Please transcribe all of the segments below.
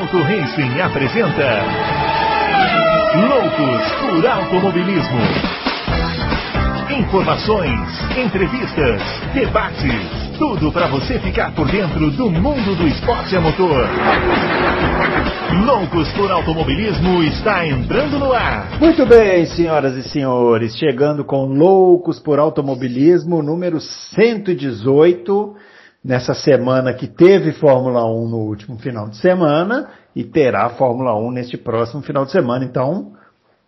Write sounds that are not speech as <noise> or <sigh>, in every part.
Adalto Racing apresenta Loucos por Automobilismo. Informações, entrevistas, debates, tudo para você ficar por dentro do mundo do esporte a motor. Loucos por Automobilismo está entrando no ar. Muito bem, senhoras e senhores, chegando com Loucos por Automobilismo número 118 nessa semana que teve Fórmula 1 no último final de semana e terá Fórmula 1 neste próximo final de semana. Então,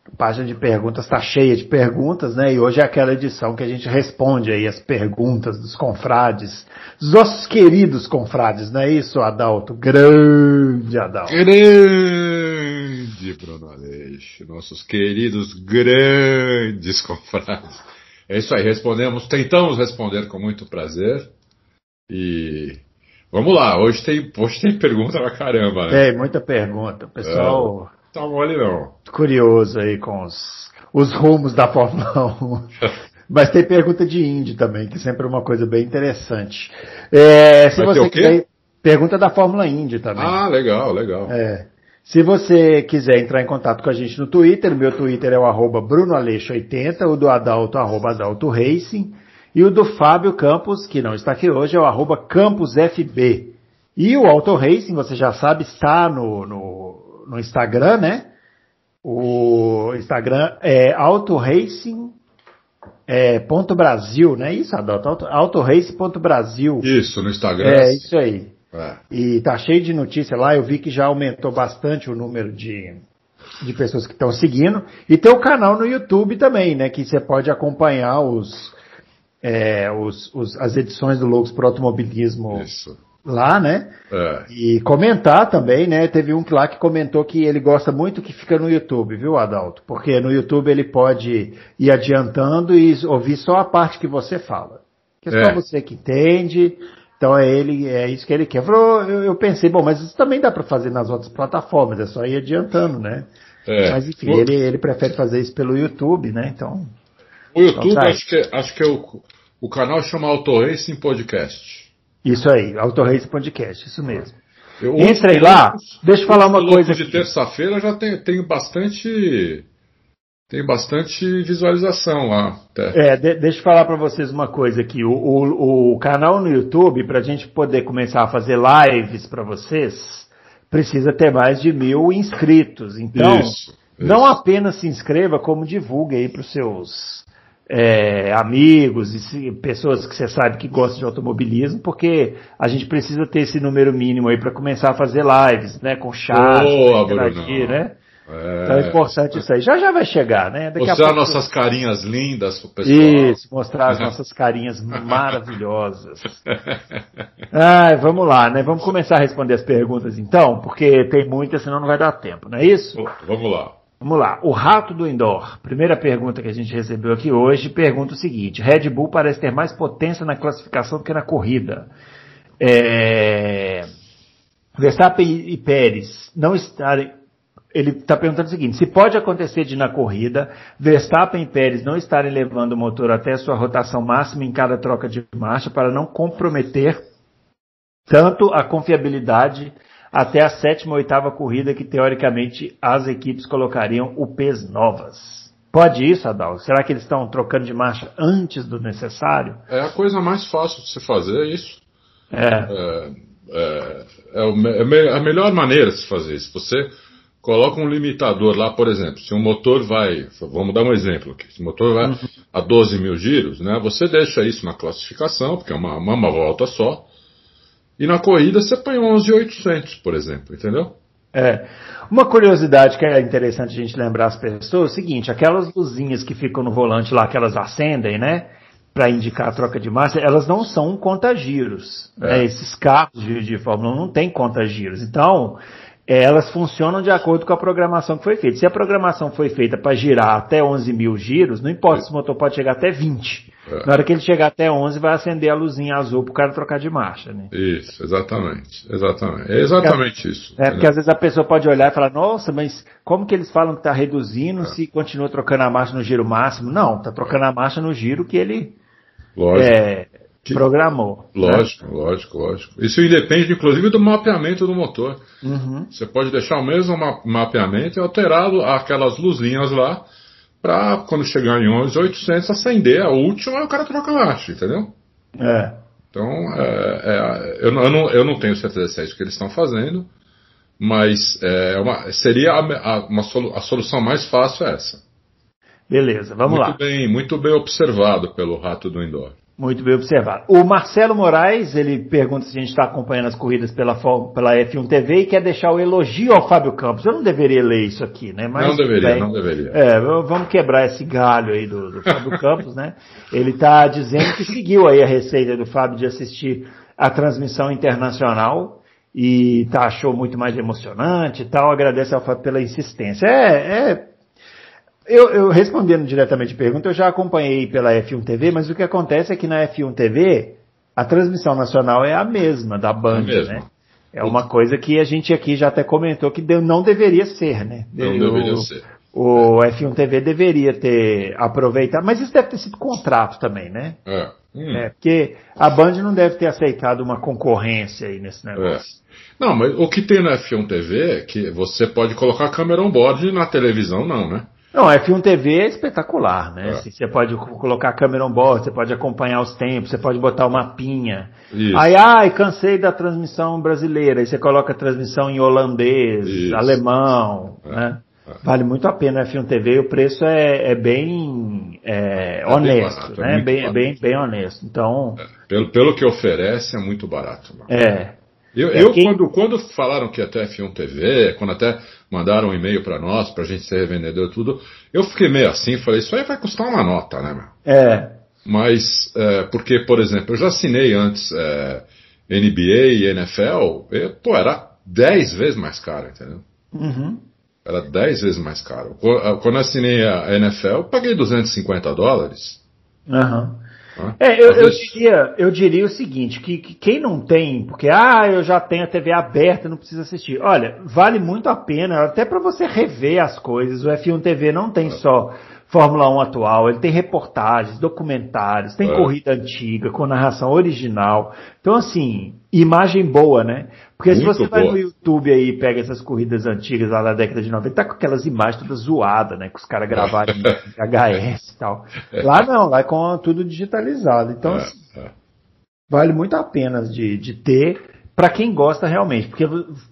a página de perguntas está cheia de perguntas, né? E hoje é aquela edição que a gente responde aí as perguntas dos confrades, dos nossos queridos confrades, não é isso, Adalto? Grande Adalto. Grande Bruno Aleixo, nossos queridos grandes confrades. É isso aí, respondemos, tentamos responder com muito prazer. E vamos lá, hoje tem, hoje tem pergunta pra caramba, né? Tem muita pergunta. O pessoal. É, tá mole não. Curioso aí com os, os rumos da Fórmula 1. <laughs> Mas tem pergunta de Indy também, que sempre é uma coisa bem interessante. É, se Vai você quiser. Pergunta da Fórmula Indy também. Ah, legal, legal. É. Se você quiser entrar em contato com a gente no Twitter, meu Twitter é o arroba brunoaleixo80, o do Adalto, arroba Adalto Racing. E o do Fábio Campos, que não está aqui hoje, é o arroba CampusFB. E o Auto Racing, você já sabe, está no, no, no Instagram, né? O Instagram é Auto Racing é, ponto Brasil, não é isso, Adalto? Auto, autorace.brasil. Isso, no Instagram. É, isso aí. É. E tá cheio de notícia lá, eu vi que já aumentou bastante o número de, de pessoas que estão seguindo. E tem o canal no YouTube também, né? Que você pode acompanhar os, é, os, os, as edições do Loucos para Automobilismo Isso. lá, né? É. E comentar também, né? Teve um lá que comentou que ele gosta muito que fica no YouTube, viu, Adalto? Porque no YouTube ele pode ir adiantando e ouvir só a parte que você fala. Que é só é. você que entende. Então é ele, é isso que ele quer. Eu, eu pensei, bom, mas isso também dá para fazer nas outras plataformas, é só ir adiantando, né? É. Mas enfim, ele, ele prefere fazer isso pelo YouTube, né? Então. O YouTube então, tá acho, que, acho que é o, o canal chama Auto Racing Podcast. Isso aí, Auto Racing Podcast, isso mesmo. Eu, Entrei lá, deixa eu falar uma coisa. de terça-feira já tem bastante tem bastante visualização lá. Até. É, de, deixa eu falar para vocês uma coisa aqui. O, o, o canal no YouTube, para a gente poder começar a fazer lives para vocês, precisa ter mais de mil inscritos. Então, isso, isso. não apenas se inscreva, como divulgue aí para os seus é, amigos e pessoas que você sabe que gostam de automobilismo, porque a gente precisa ter esse número mínimo aí para começar a fazer lives, né, com chat, Boa, interagir, né? É. Então é importante isso aí. Já já vai chegar, né? Daqui mostrar pouco... nossas carinhas lindas pro pessoal. Isso, mostrar as nossas carinhas maravilhosas. <laughs> Ai, vamos lá, né? Vamos começar a responder as perguntas então, porque tem muitas, senão não vai dar tempo, não é isso? Vamos lá. Vamos lá, o rato do indoor. Primeira pergunta que a gente recebeu aqui hoje pergunta o seguinte: Red Bull parece ter mais potência na classificação do que na corrida. É... Verstappen e Pérez não estarem. Ele está perguntando o seguinte: se pode acontecer de na corrida Verstappen e Pérez não estarem levando o motor até a sua rotação máxima em cada troca de marcha para não comprometer tanto a confiabilidade até a sétima ou oitava corrida que teoricamente as equipes colocariam UPs novas. Pode isso, Adal? Será que eles estão trocando de marcha antes do necessário? É a coisa mais fácil de se fazer, é isso. É. É, é, é, é a melhor maneira de se fazer isso. Você coloca um limitador lá, por exemplo, se um motor vai, vamos dar um exemplo aqui, se o motor vai uhum. a 12 mil giros, né, você deixa isso na classificação, porque é uma, uma volta só, e na corrida você põe 11,800, por exemplo, entendeu? É. Uma curiosidade que é interessante a gente lembrar as pessoas é o seguinte: aquelas luzinhas que ficam no volante lá, que elas acendem, né? Para indicar a troca de marcha, elas não são contagiros. É. Né? Esses carros de, de Fórmula 1 não têm contagiros. Então, elas funcionam de acordo com a programação que foi feita. Se a programação foi feita para girar até 11 mil giros, não importa é. se o motor pode chegar até 20. É. Na hora que ele chegar até 11, vai acender a luzinha azul para o cara trocar de marcha, né? Isso, exatamente. exatamente. É exatamente isso. É, porque às vezes a pessoa pode olhar e falar, nossa, mas como que eles falam que está reduzindo é. se continua trocando a marcha no giro máximo? Não, está trocando a marcha no giro que ele... É, que, programou. Né? Lógico, né? lógico, lógico. Isso independe, inclusive, do mapeamento do motor. Uhum. Você pode deixar o mesmo mapeamento e alterar aquelas luzinhas lá para quando chegar em 11.800 acender a última e o cara troca a marcha, entendeu? É. Então, é, é, eu, eu, não, eu não tenho certeza se é isso que eles estão fazendo, mas é uma, seria a, a, uma solu, a solução mais fácil é essa. Beleza, vamos muito lá. Bem, muito bem observado pelo rato do indoor. Muito bem observado. O Marcelo Moraes, ele pergunta se a gente está acompanhando as corridas pela, pela F1 TV e quer deixar o elogio ao Fábio Campos. Eu não deveria ler isso aqui, né? Mas, não deveria, bem, não deveria. É, vamos quebrar esse galho aí do, do Fábio Campos, né? Ele está dizendo que seguiu aí a receita do Fábio de assistir a transmissão internacional e tá, achou muito mais emocionante e tal. Agradece ao Fábio pela insistência. É, é eu, eu, respondendo diretamente a pergunta, eu já acompanhei pela F1 TV, mas o que acontece é que na F1 TV a transmissão nacional é a mesma da Band, é né? É uma coisa que a gente aqui já até comentou que não deveria ser, né? Não deveria ser. O F1 TV deveria ter aproveitado, mas isso deve ter sido contrato também, né? É. Hum. é porque a Band não deve ter aceitado uma concorrência aí nesse negócio. É. Não, mas o que tem na F1 TV é que você pode colocar a câmera on board na televisão, não, né? Não, F1 TV é espetacular, né? É. Você pode colocar a câmera on board, você pode acompanhar os tempos, você pode botar o mapinha. Isso. Aí, ai, cansei da transmissão brasileira, aí você coloca a transmissão em holandês, Isso. alemão, é. né? É. Vale muito a pena a F1 TV, o preço é, é bem é, é honesto, bem barato, né? bem, bem, bem honesto. Então. Pelo, pelo que oferece, é muito barato. Mano. É. Eu, eu quem... quando, quando falaram que até F1 TV, quando até mandaram um e-mail para nós, para a gente ser revendedor e tudo, eu fiquei meio assim, falei, isso aí vai custar uma nota, né, meu? É. Mas, é, porque, por exemplo, eu já assinei antes é, NBA e NFL, e, pô, era 10 vezes mais caro, entendeu? Uhum. Era 10 vezes mais caro. Quando eu assinei a NFL, eu paguei 250 dólares. Uhum. É, eu, eu, diria, eu diria o seguinte, que, que, quem não tem, porque ah, eu já tenho a TV aberta, não precisa assistir. Olha, vale muito a pena, até para você rever as coisas. O F1 TV não tem é. só Fórmula 1 atual, ele tem reportagens, documentários, tem é. corrida antiga, com narração original. Então, assim, imagem boa, né? Porque Muito se você boa. vai no YouTube aí e pega essas corridas antigas lá da década de 90, tá com aquelas imagens todas zoadas, né? Que os caras gravaram em <laughs> HS e tal. Lá não, lá é com tudo digitalizado. Então, é, assim, é. vale muito a pena de, de ter para quem gosta realmente, porque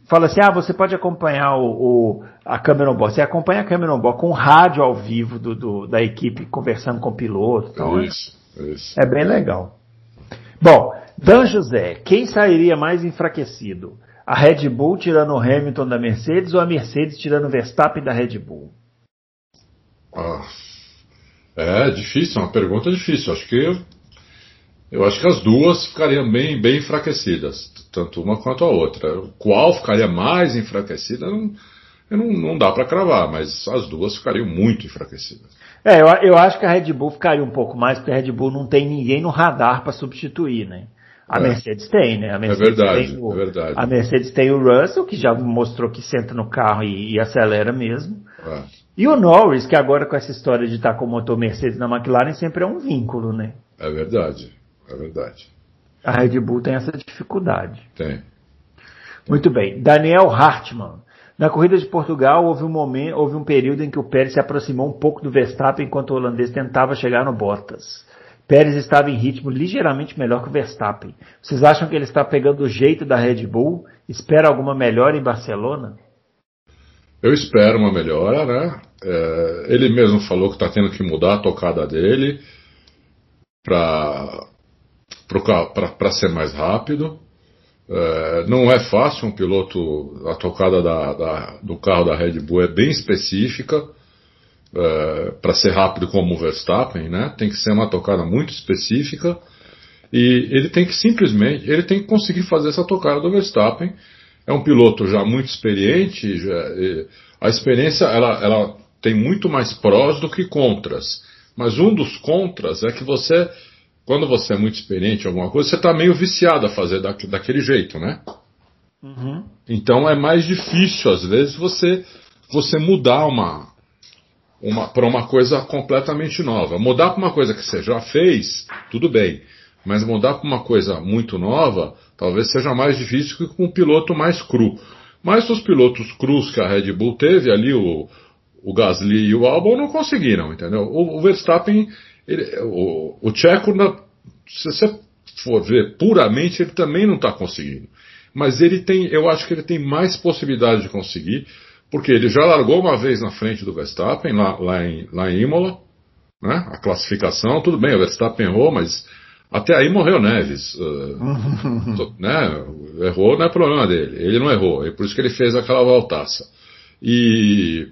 fala assim, ah, você pode acompanhar o, o a câmera on board, você acompanha a câmera on board com rádio ao vivo do, do da equipe conversando com o piloto, então isso, é, isso. é bem legal. Bom, Dan José, quem sairia mais enfraquecido? A Red Bull tirando o Hamilton da Mercedes ou a Mercedes tirando o Verstappen da Red Bull? Ah, é difícil, é uma pergunta difícil. Acho que eu acho que as duas ficariam bem, bem enfraquecidas, tanto uma quanto a outra. Qual ficaria mais enfraquecida, não, não, não dá para cravar, mas as duas ficariam muito enfraquecidas. É, eu, eu acho que a Red Bull ficaria um pouco mais, porque a Red Bull não tem ninguém no radar para substituir, né? A é. Mercedes tem, né? A é Mercedes é verdade, tem o, é verdade. A Mercedes tem o Russell, que já mostrou que senta no carro e, e acelera mesmo. É. E o Norris, que agora com essa história de estar com o motor Mercedes na McLaren, sempre é um vínculo, né? É verdade. É verdade. A Red Bull tem essa dificuldade. Tem. Muito bem. Daniel Hartmann. Na corrida de Portugal houve um momento, houve um período em que o Pérez se aproximou um pouco do Verstappen enquanto o holandês tentava chegar no Bottas. Pérez estava em ritmo ligeiramente melhor que o Verstappen. Vocês acham que ele está pegando o jeito da Red Bull? Espera alguma melhora em Barcelona? Eu espero uma melhora, né? É, ele mesmo falou que está tendo que mudar a tocada dele para ser mais rápido. É, não é fácil um piloto, a tocada da, da, do carro da Red Bull é bem específica é, para ser rápido como o Verstappen, né? Tem que ser uma tocada muito específica e ele tem que simplesmente, ele tem que conseguir fazer essa tocada do Verstappen. É um piloto já muito experiente, já, a experiência ela, ela tem muito mais prós do que contras. Mas um dos contras é que você quando você é muito experiente em alguma coisa, você está meio viciado a fazer da, daquele jeito, né? Uhum. Então é mais difícil, às vezes, você, você mudar uma para uma coisa completamente nova. Mudar para uma coisa que você já fez, tudo bem. Mas mudar para uma coisa muito nova, talvez seja mais difícil que com um piloto mais cru. Mas os pilotos crus que a Red Bull teve ali, o, o Gasly e o Albon, não conseguiram, entendeu? O, o Verstappen, ele, o, o Tcheco, se você for ver puramente, ele também não está conseguindo. Mas ele tem, eu acho que ele tem mais possibilidade de conseguir, porque ele já largou uma vez na frente do Verstappen, lá, lá, em, lá em Imola, né? A classificação, tudo bem, o Verstappen errou, mas até aí morreu Neves. <laughs> Uh, né? Errou não é problema dele. Ele não errou. É por isso que ele fez aquela voltaça. E,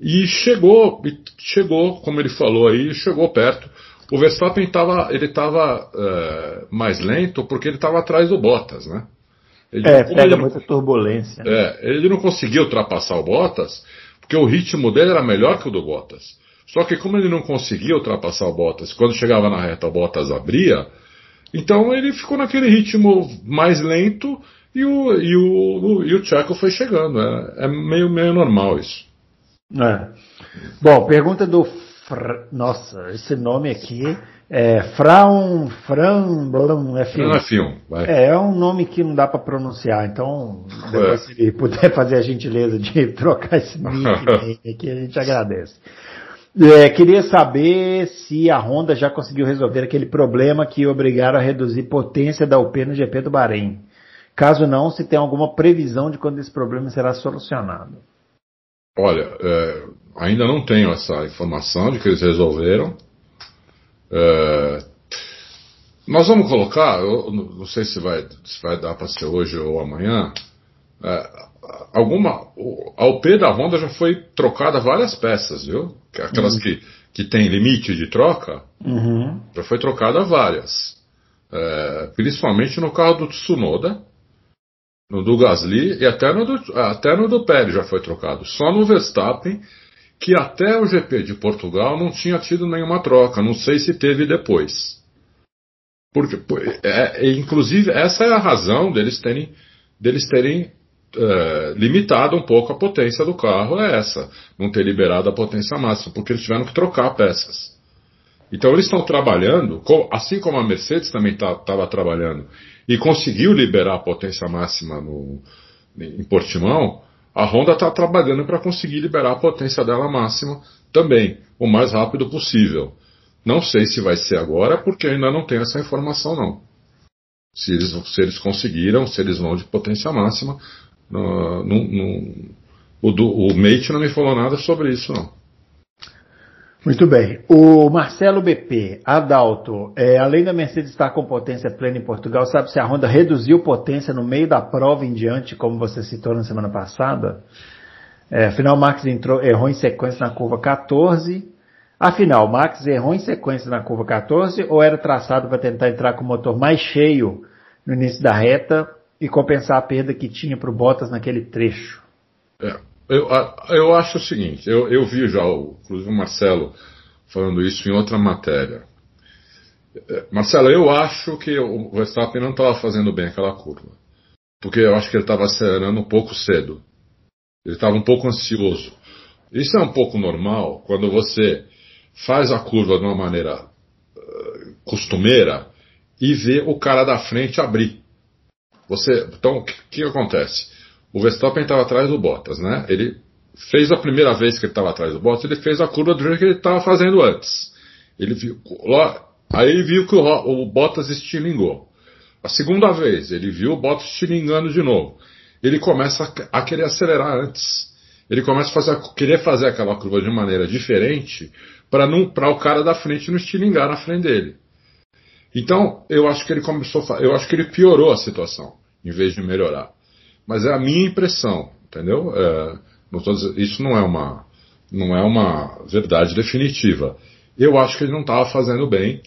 e chegou, chegou, como ele falou aí, chegou perto. O Verstappen estava ele estava uh, mais lento porque ele estava atrás do Bottas, né? Ele, é, pega muita turbulência. É, ele não conseguiu ultrapassar o Bottas porque o ritmo dele era melhor que o do Bottas. Só que como ele não conseguia ultrapassar o Bottas, quando chegava na reta o Bottas abria, então ele ficou naquele ritmo mais lento e o, e o, e o Checo foi chegando. É, é meio, meio normal isso. É. Bom, pergunta do. Fra... Nossa, esse nome aqui é Fraun Fran Blum F1. É, é um nome que não dá para pronunciar, então <laughs> depois é. se ele puder fazer a gentileza de <laughs> trocar esse nome aqui, a gente agradece. É, queria saber se a Honda já conseguiu resolver aquele problema que obrigaram a reduzir potência da UP no GP do Bahrein. Caso não, se tem alguma previsão de quando esse problema será solucionado. Olha, é, ainda não tenho essa informação de que eles resolveram. É, nós vamos colocar, eu não sei se vai, se vai dar para ser hoje ou amanhã, é, alguma. A UP da Honda já foi trocada várias peças, viu? Aquelas uhum. que, que tem limite de troca, uhum. já foi trocada várias. É, principalmente no carro do Tsunoda, no do Gasly e até no do, até no do Pérez já foi trocado. Só no Verstappen, que até o GP de Portugal não tinha tido nenhuma troca. Não sei se teve depois. Porque, é, é, inclusive, essa é a razão deles terem, deles terem é, limitado um pouco a potência do carro é essa, não ter liberado a potência máxima, porque eles tiveram que trocar peças. Então eles estão trabalhando, assim como a Mercedes também estava tá, trabalhando e conseguiu liberar a potência máxima no, em Portimão, a Honda está trabalhando para conseguir liberar a potência dela máxima também, o mais rápido possível. Não sei se vai ser agora, porque ainda não tenho essa informação não. Se eles, se eles conseguiram, se eles vão de potência máxima, no, o, do, o Mate não me falou nada sobre isso, não. Muito bem. O Marcelo BP, Adalto, é, além da Mercedes estar com potência plena em Portugal, sabe se a Honda reduziu potência no meio da prova em diante, como você citou na semana passada? É, afinal, Max entrou, errou em sequência na curva 14. Afinal, Max errou em sequência na curva 14 ou era traçado para tentar entrar com o motor mais cheio no início da reta e compensar a perda que tinha para o Bottas naquele trecho. É, eu, eu acho o seguinte, eu, eu vi já, inclusive o Marcelo falando isso em outra matéria. É, Marcelo, eu acho que o Verstappen não estava fazendo bem aquela curva. Porque eu acho que ele estava acelerando um pouco cedo. Ele estava um pouco ansioso. Isso é um pouco normal quando você faz a curva de uma maneira uh, costumeira e vê o cara da frente abrir. Você, então, o que, que, acontece? O Verstappen estava atrás do Bottas, né? Ele fez a primeira vez que ele estava atrás do Bottas, ele fez a curva do jeito que ele estava fazendo antes. Ele viu, lá, aí ele viu que o, o Bottas estilingou. A segunda vez, ele viu o Bottas estilingando de novo. Ele começa a, a querer acelerar antes. Ele começa a fazer, querer fazer aquela curva de maneira diferente para o cara da frente não estilingar na frente dele. Então, eu acho que ele começou, eu acho que ele piorou a situação em vez de melhorar. Mas é a minha impressão, entendeu? É, não dizendo, isso não é uma não é uma verdade definitiva. Eu acho que ele não estava fazendo bem,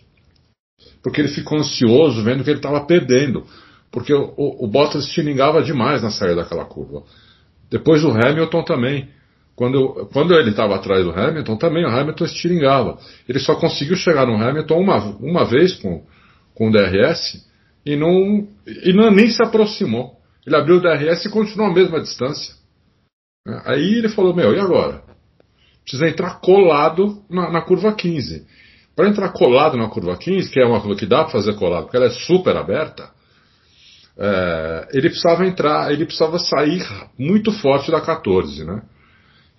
porque ele ficou ansioso vendo que ele estava perdendo, porque o, o, o Bottas estilingava demais na saída daquela curva. Depois o Hamilton também. Quando, quando ele estava atrás do Hamilton, também o Hamilton estilingava. Ele só conseguiu chegar no Hamilton uma, uma vez com, com o DRS, e não, e não nem se aproximou. Ele abriu o DRS e continuou a mesma distância. Aí ele falou: Meu, e agora? Precisa entrar colado na, na curva 15. para entrar colado na curva 15, que é uma curva que dá para fazer colado, porque ela é super aberta, é, ele precisava entrar, ele precisava sair muito forte da 14, né?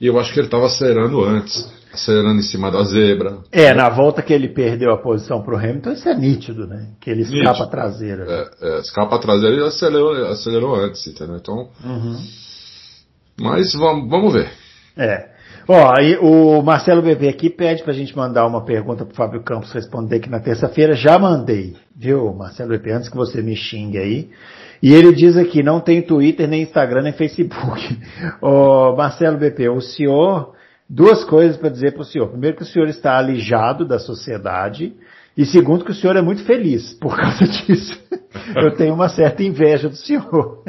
E eu acho que ele estava acelerando antes, acelerando em cima da zebra. É, na volta que ele perdeu a posição para o Hamilton, isso é nítido, né? Que ele escapa nítido. a traseira. É, é, escapa a traseira e acelerou, acelerou antes, entendeu? Então. Uhum. Mas vamos, vamos ver. É. Ó, aí o Marcelo Bebê aqui pede pra gente mandar uma pergunta pro Fábio Campos responder aqui na terça-feira. Já mandei, viu, Marcelo Bebê, antes que você me xingue aí. E ele diz aqui, não tem Twitter, nem Instagram, nem Facebook. <laughs> Ó, Marcelo BP, o senhor, duas coisas para dizer para o senhor. Primeiro que o senhor está alijado da sociedade. E segundo que o senhor é muito feliz por <laughs> causa disso. Eu tenho uma certa inveja do senhor.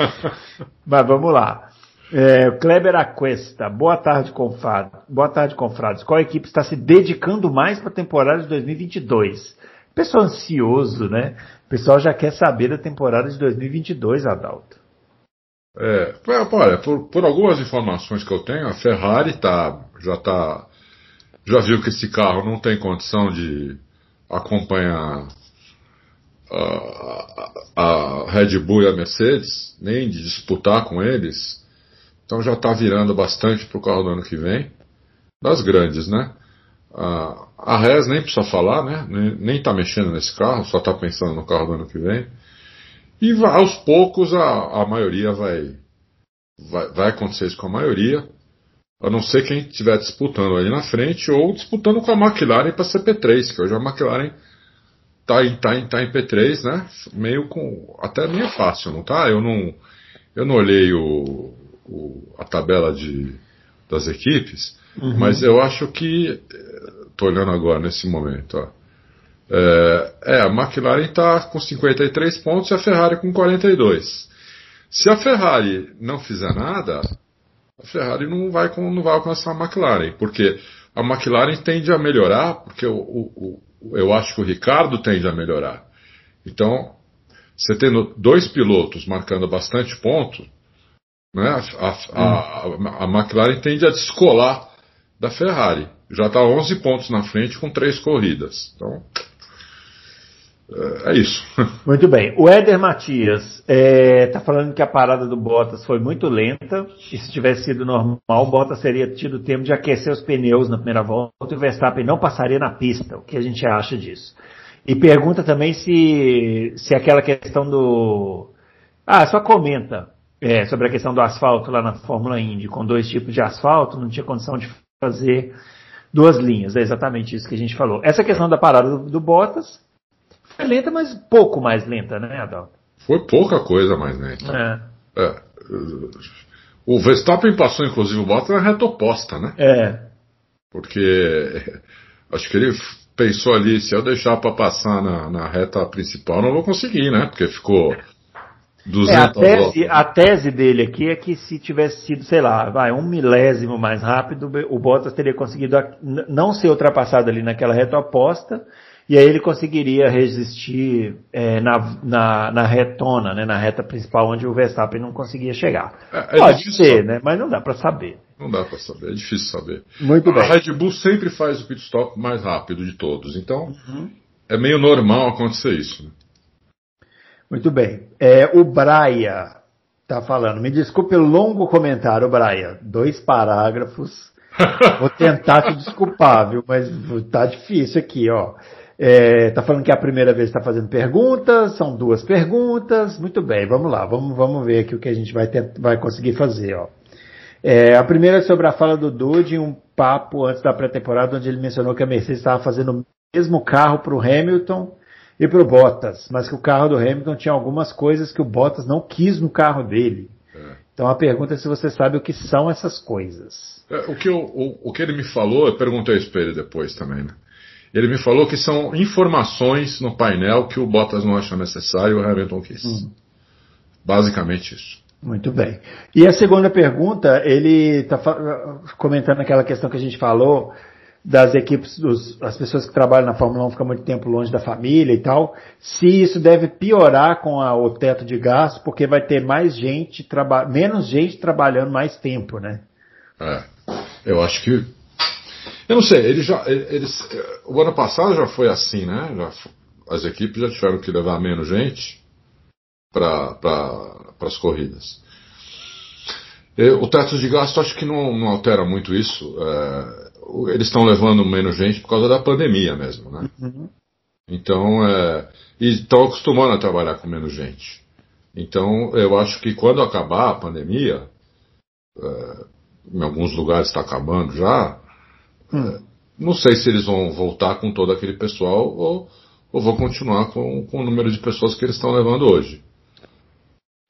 <laughs> Mas vamos lá. É, Kleber Aquesta, boa tarde, confrades. Boa tarde, confrades. Qual equipe está se dedicando mais para a temporada de 2022? Pessoal ansioso, né? O pessoal já quer saber da temporada de 2022, Adalto. É, olha, por, por algumas informações que eu tenho, a Ferrari tá, já tá, já viu que esse carro não tem condição de acompanhar a, a, a Red Bull e a Mercedes, nem de disputar com eles. Então já está virando bastante para o carro do ano que vem. Das grandes, né? A, Res nem precisa falar, né? Nem está mexendo nesse carro, só está pensando no carro do ano que vem. E aos poucos a, a maioria vai, vai, vai acontecer isso com a maioria. A não ser quem estiver disputando ali na frente ou disputando com a McLaren para ser P3, que hoje a McLaren está em, tá em, tá em P3, né? Meio com. Até meio fácil, não tá? Eu não, eu não olhei o, o, a tabela de, das equipes, uhum. mas eu acho que, estou olhando agora nesse momento, ó, é, é, a McLaren está com 53 pontos e a Ferrari com 42. Se a Ferrari não fizer nada, a Ferrari não vai, não vai alcançar a McLaren, porque a McLaren tende a melhorar, porque o, o, o, eu acho que o Ricardo tende a melhorar. Então, você tendo dois pilotos marcando bastante ponto, né? A, a, a, McLaren tende a descolar da Ferrari. Já está 11 pontos na frente com três corridas. Então, é, é isso. <laughs> Muito bem. O Éder Matias está é, tá falando que a parada do Bottas foi muito lenta. E se tivesse sido normal, o Bottas teria tido tempo de aquecer os pneus na primeira volta e o Verstappen não passaria na pista. O que a gente acha disso? E pergunta também se, se aquela questão do. Ah, só comenta é, sobre a questão do asfalto lá na Fórmula Indy, com dois tipos de asfalto, não tinha condição de fazer duas linhas. É exatamente isso que a gente falou. Essa questão da parada do, do Bottas foi lenta, mas pouco mais lenta, né, Adalto? Foi pouca coisa mais lenta. É. é. O Verstappen passou, inclusive, o Bottas na reta oposta, né? É. Porque acho que ele pensou ali, se eu deixar para passar na, na reta principal, não vou conseguir, né? Porque ficou 200 é, a, tese, a tese dele aqui é que se tivesse sido, sei lá, vai, um milésimo mais rápido, o Bottas teria conseguido não ser ultrapassado ali naquela reta oposta, e aí ele conseguiria resistir é, na, na, na, retona, né, na reta principal, onde o Verstappen não conseguia chegar. É, é Pode ser, né, mas não dá para saber. Não dá para saber, é difícil saber. Muito bem. A Red Bull sempre faz o pit stop mais rápido de todos, então uhum. é meio normal acontecer isso. Né? Muito bem. É, o Braia está falando. Me desculpe o longo comentário, Braia. Dois parágrafos. Vou tentar te desculpar, viu? Mas tá difícil aqui, ó. É, tá falando que é a primeira vez que está fazendo perguntas, são duas perguntas. Muito bem, vamos lá, vamos, vamos ver aqui o que a gente vai, ter, vai conseguir fazer, ó. É, a primeira é sobre a fala do Dude em um papo antes da pré-temporada, onde ele mencionou que a Mercedes estava fazendo o mesmo carro para o Hamilton e para o Bottas, mas que o carro do Hamilton tinha algumas coisas que o Bottas não quis no carro dele. É. Então a pergunta é se você sabe o que são essas coisas. É, o, que eu, o, o, que ele me falou, eu perguntei isso para ele depois também, né? Ele me falou que são informações no painel que o Bottas não acha necessário e o Hamilton quis. Hum. Basicamente isso. Muito bem. E a segunda pergunta, ele está comentando aquela questão que a gente falou das equipes, dos, as pessoas que trabalham na Fórmula 1 ficam muito tempo longe da família e tal, se isso deve piorar com a, o teto de gasto, porque vai ter mais gente, menos gente trabalhando mais tempo, né? É, eu acho que Eu não sei, eles já, eles, o ano passado já foi assim, né? Já, as equipes já tiveram que levar menos gente para pra, as corridas. O teto de gasto acho que não, não altera muito isso. É, eles estão levando menos gente por causa da pandemia mesmo, né? Uhum. Então, é, e estão acostumando a trabalhar com menos gente. Então, eu acho que quando acabar a pandemia, é, em alguns lugares está acabando já, hum. é, não sei se eles vão voltar com todo aquele pessoal ou, ou vão continuar com, com o número de pessoas que eles estão levando hoje.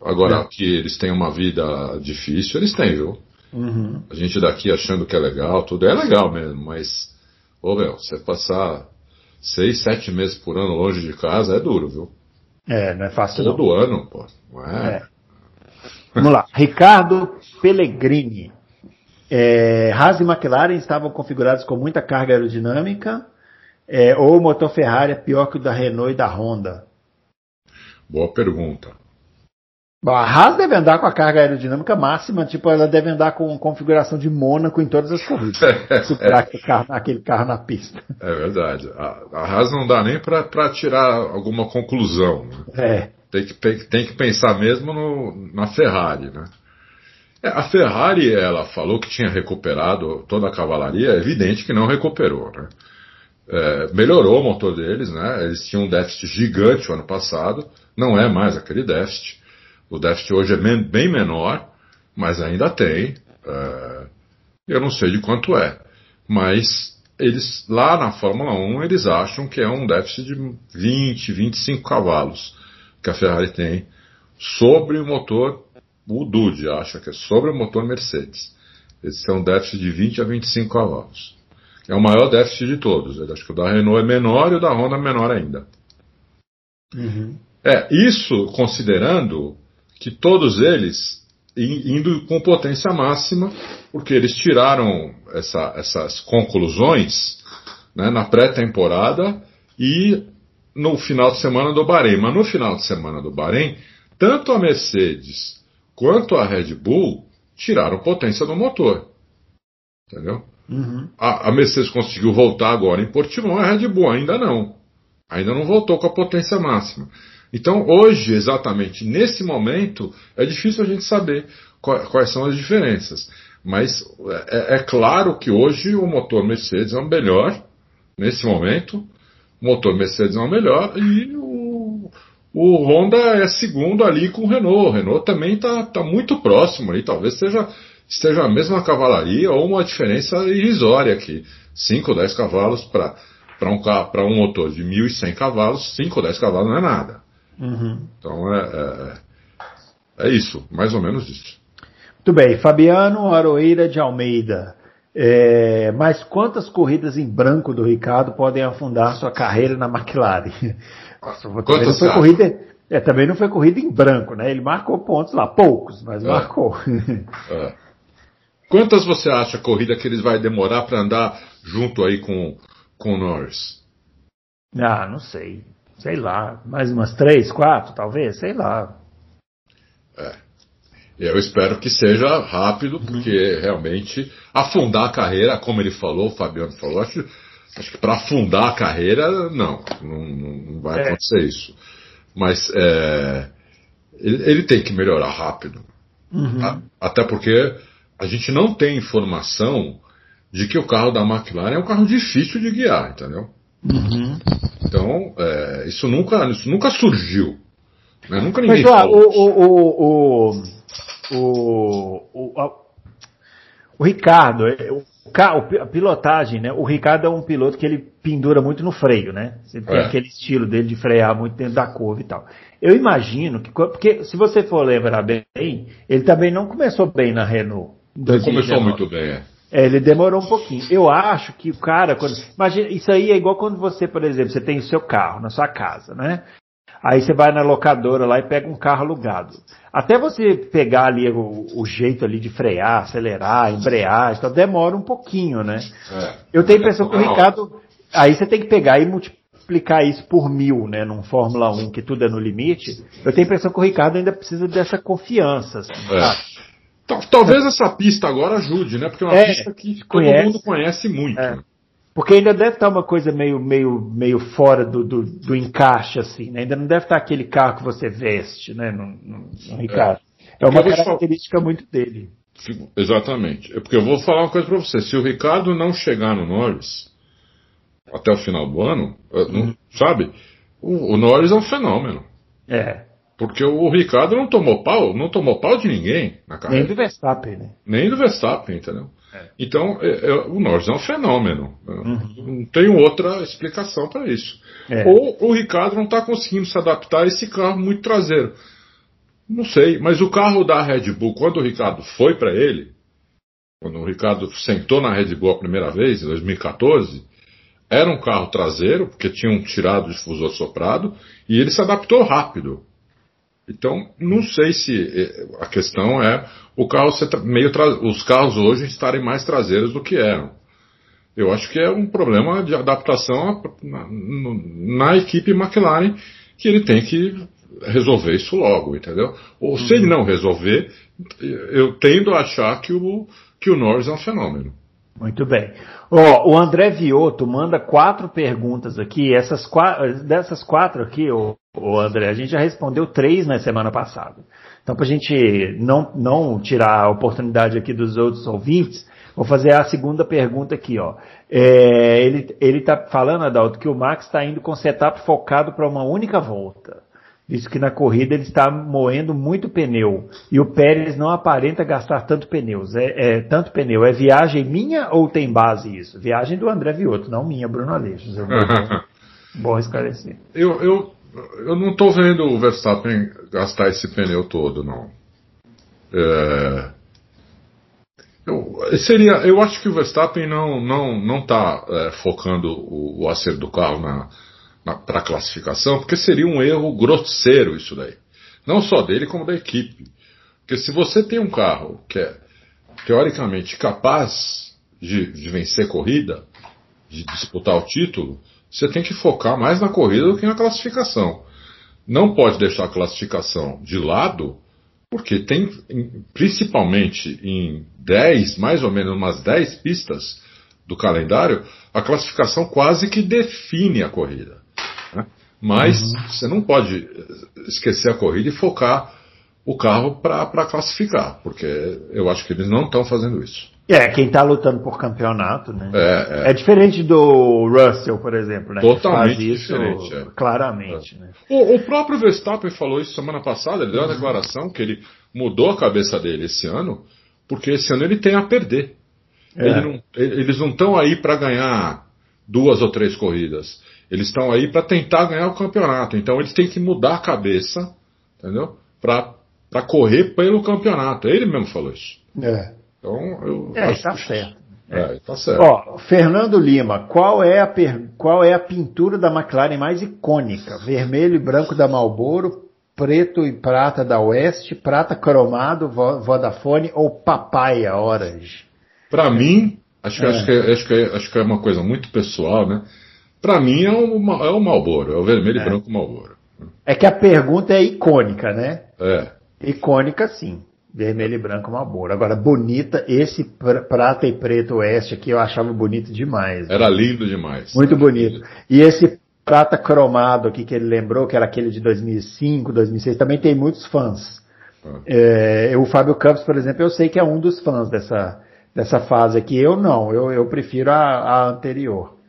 Agora, é. que eles têm uma vida difícil, eles têm, viu? Uhum. A gente daqui achando que é legal, tudo é legal mesmo, mas, ô meu, você passar seis, sete meses por ano longe de casa é duro, viu? É, não é fácil Todo não. ano, pô. É? é. Vamos lá. Ricardo Pellegrini. É, Haas e McLaren estavam configurados com muita carga aerodinâmica, é, ou o motor Ferrari é pior que o da Renault e da Honda? Boa pergunta. Bom, a Haas deve andar com a carga aerodinâmica máxima, tipo, ela deve andar com configuração de Mônaco em todas as corridas. Superar <laughs> é. aquele, carro, aquele carro na pista. É verdade. A, a Haas não dá nem para tirar alguma conclusão. Né? É. Tem que, tem que pensar mesmo no, na Ferrari, né? É, a Ferrari, ela falou que tinha recuperado toda a cavalaria, é evidente que não recuperou, né? É, melhorou o motor deles, né? Eles tinham um déficit gigante o ano passado, não é mais aquele déficit. O déficit hoje é bem menor, mas ainda tem. É, eu não sei de quanto é. Mas eles, lá na Fórmula 1, eles acham que é um déficit de 20, 25 cavalos que a Ferrari tem sobre o motor, o Dude acha que é sobre o motor Mercedes. Esse é um déficit de 20 a 25 cavalos. É o maior déficit de todos. Eu acho que o da Renault é menor e o da Honda é menor ainda. Uhum. É, isso considerando que todos eles indo com potência máxima, porque eles tiraram essa, essas conclusões né, na pré-temporada e no final de semana do Bahrein. Mas no final de semana do Bahrein, tanto a Mercedes quanto a Red Bull tiraram potência do motor. Entendeu? Uhum. A, a, Mercedes conseguiu voltar agora em Portimão, a Red Bull ainda não. Ainda não voltou com a potência máxima. Então, hoje, exatamente nesse momento, é difícil a gente saber quais são as diferenças. Mas é, é, claro que hoje o motor Mercedes é o melhor, nesse momento. O motor Mercedes é o melhor e o, o Honda é segundo ali com o Renault. O Renault também está tá muito próximo ali, talvez seja, esteja a mesma cavalaria ou uma diferença irrisória aqui. 5 ou 10 cavalos para um, um motor de 1.100 cavalos, 5 ou 10 cavalos não é nada. Uhum. Então é, é, é, isso, mais ou menos isso. Muito bem, Fabiano Aroeira de Almeida. É, mas quantas corridas em branco do Ricardo podem afundar sua carreira na McLaren? <laughs> Nossa, também não foi corrida, é, também não foi corrida em branco, né? Ele marcou pontos lá, poucos, mas é. marcou. É. Quantas você acha a corrida que eles vai demorar para andar junto aí com, com o Norris? Ah, não sei sei lá, mais umas três, quatro, talvez, sei lá. É. Eu espero que seja rápido, uhum. porque realmente afundar a carreira, como ele falou, o Fabiano falou, acho, acho que para afundar a carreira, não, não, não vai é. acontecer isso. Mas é, ele, ele, tem que melhorar rápido. Uhum. Até porque a gente não tem informação de que o carro da McLaren é um carro difícil de guiar, entendeu? Uhum. Então, é, isso, nunca, isso nunca surgiu. Né? Nunca ninguém Mas, falou. O, o, o, o, o, o Ricardo, é, o, a pilotagem, né? O Ricardo é um piloto que ele pendura muito no freio, né? Ele tem é. aquele estilo dele de frear muito dentro da curva e tal. Eu imagino que, porque se você for lembrar bem, ele também não começou bem na Renault. Ele começou muito bem, é. É, ele demorou um pouquinho. Eu acho que o cara, quando. Imagina, isso aí é igual quando você, por exemplo, você tem o seu carro na sua casa, né? Aí você vai na locadora lá e pega um carro alugado. Até você pegar ali o, o jeito ali de frear, acelerar, embrear, então demora um pouquinho, né? É, eu tenho a impressão que o Ricardo. Aí você tem que pegar e multiplicar isso por mil, né? Num Fórmula 1 que tudo é no limite. Eu tenho a impressão que o Ricardo ainda precisa dessa confiança. Assim, é. Talvez essa pista agora ajude, né? Porque é uma é, pista que todo mundo conhece muito. É. Porque ainda deve estar uma coisa meio, meio, meio fora do, do, do encaixe, assim, né? Ainda não deve estar aquele carro que você veste, né, no, no, no Ricardo. É, é uma característica falar... muito dele. Exatamente. É porque eu vou falar uma coisa para você. Se o Ricardo não chegar no Norris até o final do ano, uhum. sabe? O, o Norris é um fenômeno. É. Porque o Ricardo não tomou pau, não tomou pau de ninguém na carreira. Nem do Verstappen, né? Nem do Verstappen, entendeu? É. Então, é, é, o Norris é um fenômeno. Uhum. Não tem outra explicação para isso. É. Ou o Ricardo não está conseguindo se adaptar a esse carro muito traseiro. Não sei, mas o carro da Red Bull, quando o Ricardo foi para ele, quando o Ricardo sentou na Red Bull a primeira vez, em 2014, era um carro traseiro, porque tinham tirado o difusor soprado, e ele se adaptou rápido. Então, não sei se eh, a questão é o carro ser meio os carros hoje estarem mais traseiros do que eram. Eu acho que é um problema de adaptação na, na equipe McLaren que ele tem que resolver isso logo, entendeu? Ou se ele uhum. não resolver, eu tendo a achar que o, que o Norris é um fenômeno. Muito bem. Oh, o André Vioto manda quatro perguntas aqui. Essas quatro, dessas quatro aqui, o oh, oh, André, a gente já respondeu três na semana passada. Então, para a gente não, não tirar a oportunidade aqui dos outros ouvintes, vou fazer a segunda pergunta aqui. Ó. É, ele está falando, Adalto, que o Max está indo com setup focado para uma única volta visto que na corrida ele está moendo muito pneu e o Pérez não aparenta gastar tanto pneus. É, é, tanto pneu. É viagem minha ou tem base isso? Viagem do André Vioto, não minha, Bruno Aleixo. <laughs> Bom esclarecer. Eu, eu, eu não estou vendo o Verstappen gastar esse pneu todo, não. É, eu, seria, eu acho que o Verstappen não não não está é, focando o, o acerto do carro na para a classificação, porque seria um erro grosseiro isso daí. Não só dele, como da equipe. Porque se você tem um carro que é teoricamente capaz de, de vencer corrida, de disputar o título, você tem que focar mais na corrida do que na classificação. Não pode deixar a classificação de lado, porque tem, principalmente em 10, mais ou menos umas 10 pistas do calendário, a classificação quase que define a corrida. Mas uhum. você não pode esquecer a corrida e focar o carro para classificar, porque eu acho que eles não estão fazendo isso. É, quem está lutando por campeonato, né? É, é. é, diferente do Russell, por exemplo, né? Totalmente isso diferente. É. Claramente. É. Né? O, o, próprio Verstappen falou isso semana passada, ele deu uma uhum. declaração que ele mudou a cabeça dele esse ano, porque esse ano ele tem a perder. É. Ele não, eles não estão aí para ganhar duas ou três corridas. Eles estão aí para tentar ganhar o campeonato. Então eles têm que mudar a cabeça, entendeu? Para correr pelo campeonato. Ele mesmo falou isso. É. Então eu. É, acho tá que... certo. É, tá certo. Ó, Fernando Lima, qual é, a per... qual é a pintura da McLaren mais icônica? Vermelho e branco da Marlboro, preto e prata da Oeste, prata cromado, Vodafone ou papaya orange? Para mim, acho, é. acho, que, acho, que acho que é uma coisa muito pessoal, né? Para mim é o, é o Malboro, é o vermelho é. e branco Malboro. É que a pergunta é icônica, né? É. Icônica sim. Vermelho e branco Malboro. Agora, bonita, esse prata e preto oeste aqui eu achava bonito demais. Era lindo demais. Muito bonito. E esse prata cromado aqui que ele lembrou, que era aquele de 2005, 2006, também tem muitos fãs. Ah. É, o Fábio Campos, por exemplo, eu sei que é um dos fãs dessa, dessa fase aqui. Eu não, eu, eu prefiro a, a anterior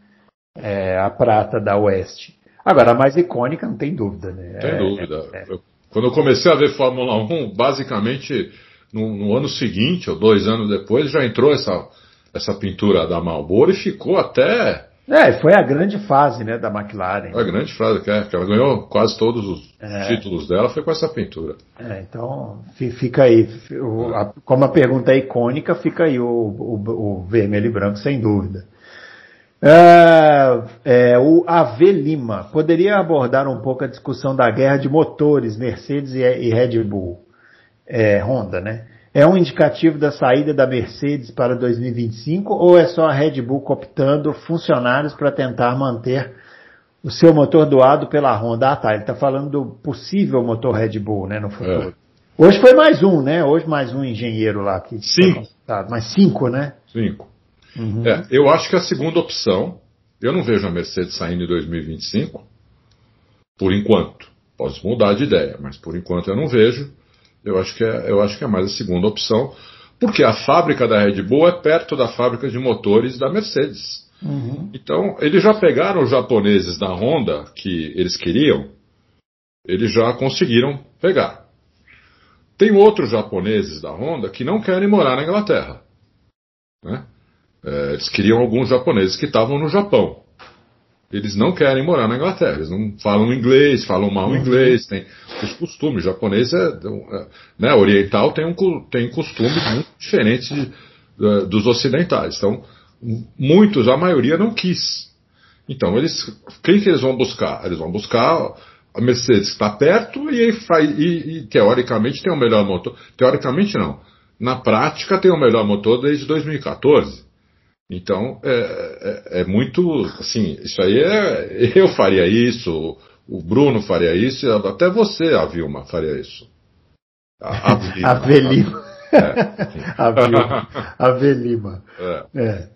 é, a prata da Oeste. Agora, a mais icônica, não tem dúvida, né? Tem é, dúvida. É, eu, quando eu comecei a ver Fórmula 1, basicamente no, no, ano seguinte, ou dois anos depois, já entrou essa, essa pintura da Marlboro e ficou até. É, foi a grande fase né, da McLaren. A grande fase, que, é, que ela ganhou quase todos os é. títulos dela, foi com essa pintura. É, então fica aí. O, a, como a pergunta é icônica, fica aí o, o, o vermelho e branco, sem dúvida. É, é, o AV Lima poderia abordar um pouco a discussão da guerra de motores Mercedes e, e Red Bull, é, Honda, né? É um indicativo da saída da Mercedes para 2025 ou é só a Red Bull cooptando funcionários para tentar manter o seu motor doado pela Honda? Ah, tá. Ele está falando do possível motor Red Bull, né, no futuro. É. Hoje foi mais um, né? Hoje mais um engenheiro lá que cinco. mais cinco, né? Cinco. Uhum. É, eu acho que a segunda opção, eu não vejo a Mercedes saindo em 2025, por enquanto. Posso mudar de ideia, mas por enquanto eu não vejo. Eu acho que é, eu acho que é mais a segunda opção, porque a fábrica da Red Bull é perto da fábrica de motores da Mercedes. Uhum. Então, eles já pegaram os japoneses da Honda que eles queriam, eles já conseguiram pegar. Tem outros japoneses da Honda que não querem morar na Inglaterra. Né? É, eles queriam alguns japoneses que estavam no Japão. Eles não querem morar na Inglaterra. Eles não falam inglês, falam mal uhum. inglês, tem os costumes. O japonês é, é, né, oriental tem, um, tem costumes muito diferentes de, de, dos ocidentais. Então, muitos, a maioria não quis. Então, eles, quem que eles vão buscar? Eles vão buscar a Mercedes que está perto e, e, e, teoricamente tem o melhor motor. Teoricamente não. Na prática tem o melhor motor desde 2014. Então é, é, é muito assim, isso aí é. <laughs> Eu faria isso, o Bruno faria isso, até você, a Vilma, faria isso. A, a <laughs> Velima. A, Velima. <laughs> a Velima. É. é.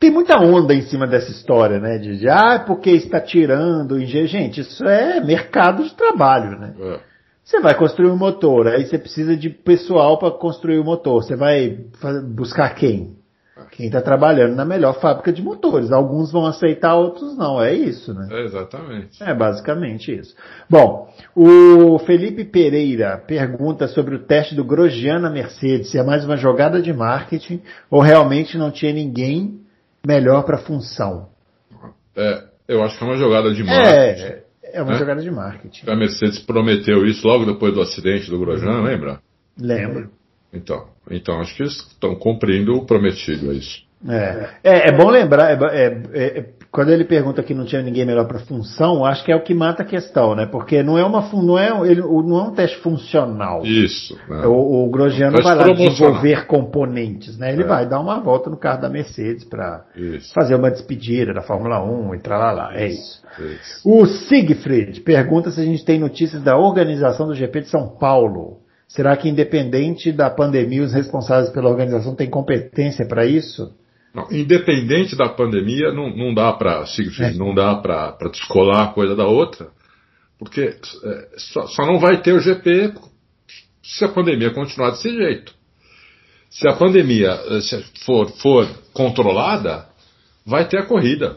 Tem muita onda em cima dessa história, né? De, de ah, porque está tirando Gente, isso é mercado de trabalho, né? É. Você vai construir um motor, aí você precisa de pessoal para construir o motor. Você vai buscar quem? Quem está trabalhando na melhor fábrica de motores. Alguns vão aceitar, outros não. É isso, né? É exatamente. É basicamente isso. Bom, o Felipe Pereira pergunta sobre o teste do Grosjean na Mercedes. Se é mais uma jogada de marketing ou realmente não tinha ninguém melhor para a função. É, eu acho que é uma jogada de marketing. É, é uma né? jogada de marketing. A Mercedes prometeu isso logo depois do acidente do Grosjean, lembra? Lembro. Então, então acho que eles estão cumprindo o prometido, é isso. É, é, é bom lembrar, é, é, é, quando ele pergunta que não tinha ninguém melhor para função, acho que é o que mata a questão, né? Porque não é uma não é, ele, não é um teste funcional. Isso. Né? O, o vai lá desenvolver componentes, né? Ele é. vai dar uma volta no carro da Mercedes para fazer uma despedida da Fórmula 1 e lá. É isso. isso. O Siegfried pergunta se a gente tem notícias da organização do GP de São Paulo. Será que independente da pandemia, os responsáveis pela organização têm competência para isso? Não, independente da pandemia, não, não dá para é. não dá para descolar a coisa da outra, porque é, só, só, não vai ter o GP se a pandemia continuar desse jeito. Se a pandemia eh, se for, for controlada, vai ter a corrida.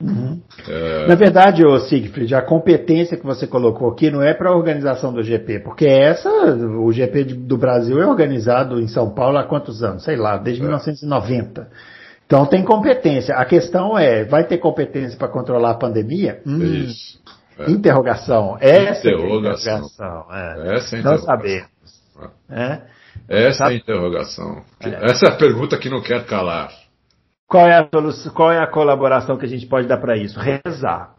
Uhum. É... Na verdade, ô Siegfried, a competência que você colocou aqui não é para a organização do GP, porque essa, o GP do Brasil é organizado em São Paulo há quantos anos? Sei lá, desde é. 1990. Então tem competência. A questão é, vai ter competência para controlar a pandemia? Hum, Isso. É. Interrogação. Essa interrogação. interrogação. É. Essa é Não sabemos. É. Essa é a interrogação. É. Essa é a pergunta que não quer calar. Qual é a solução, qual é a colaboração que a gente pode dar para isso? Rezar.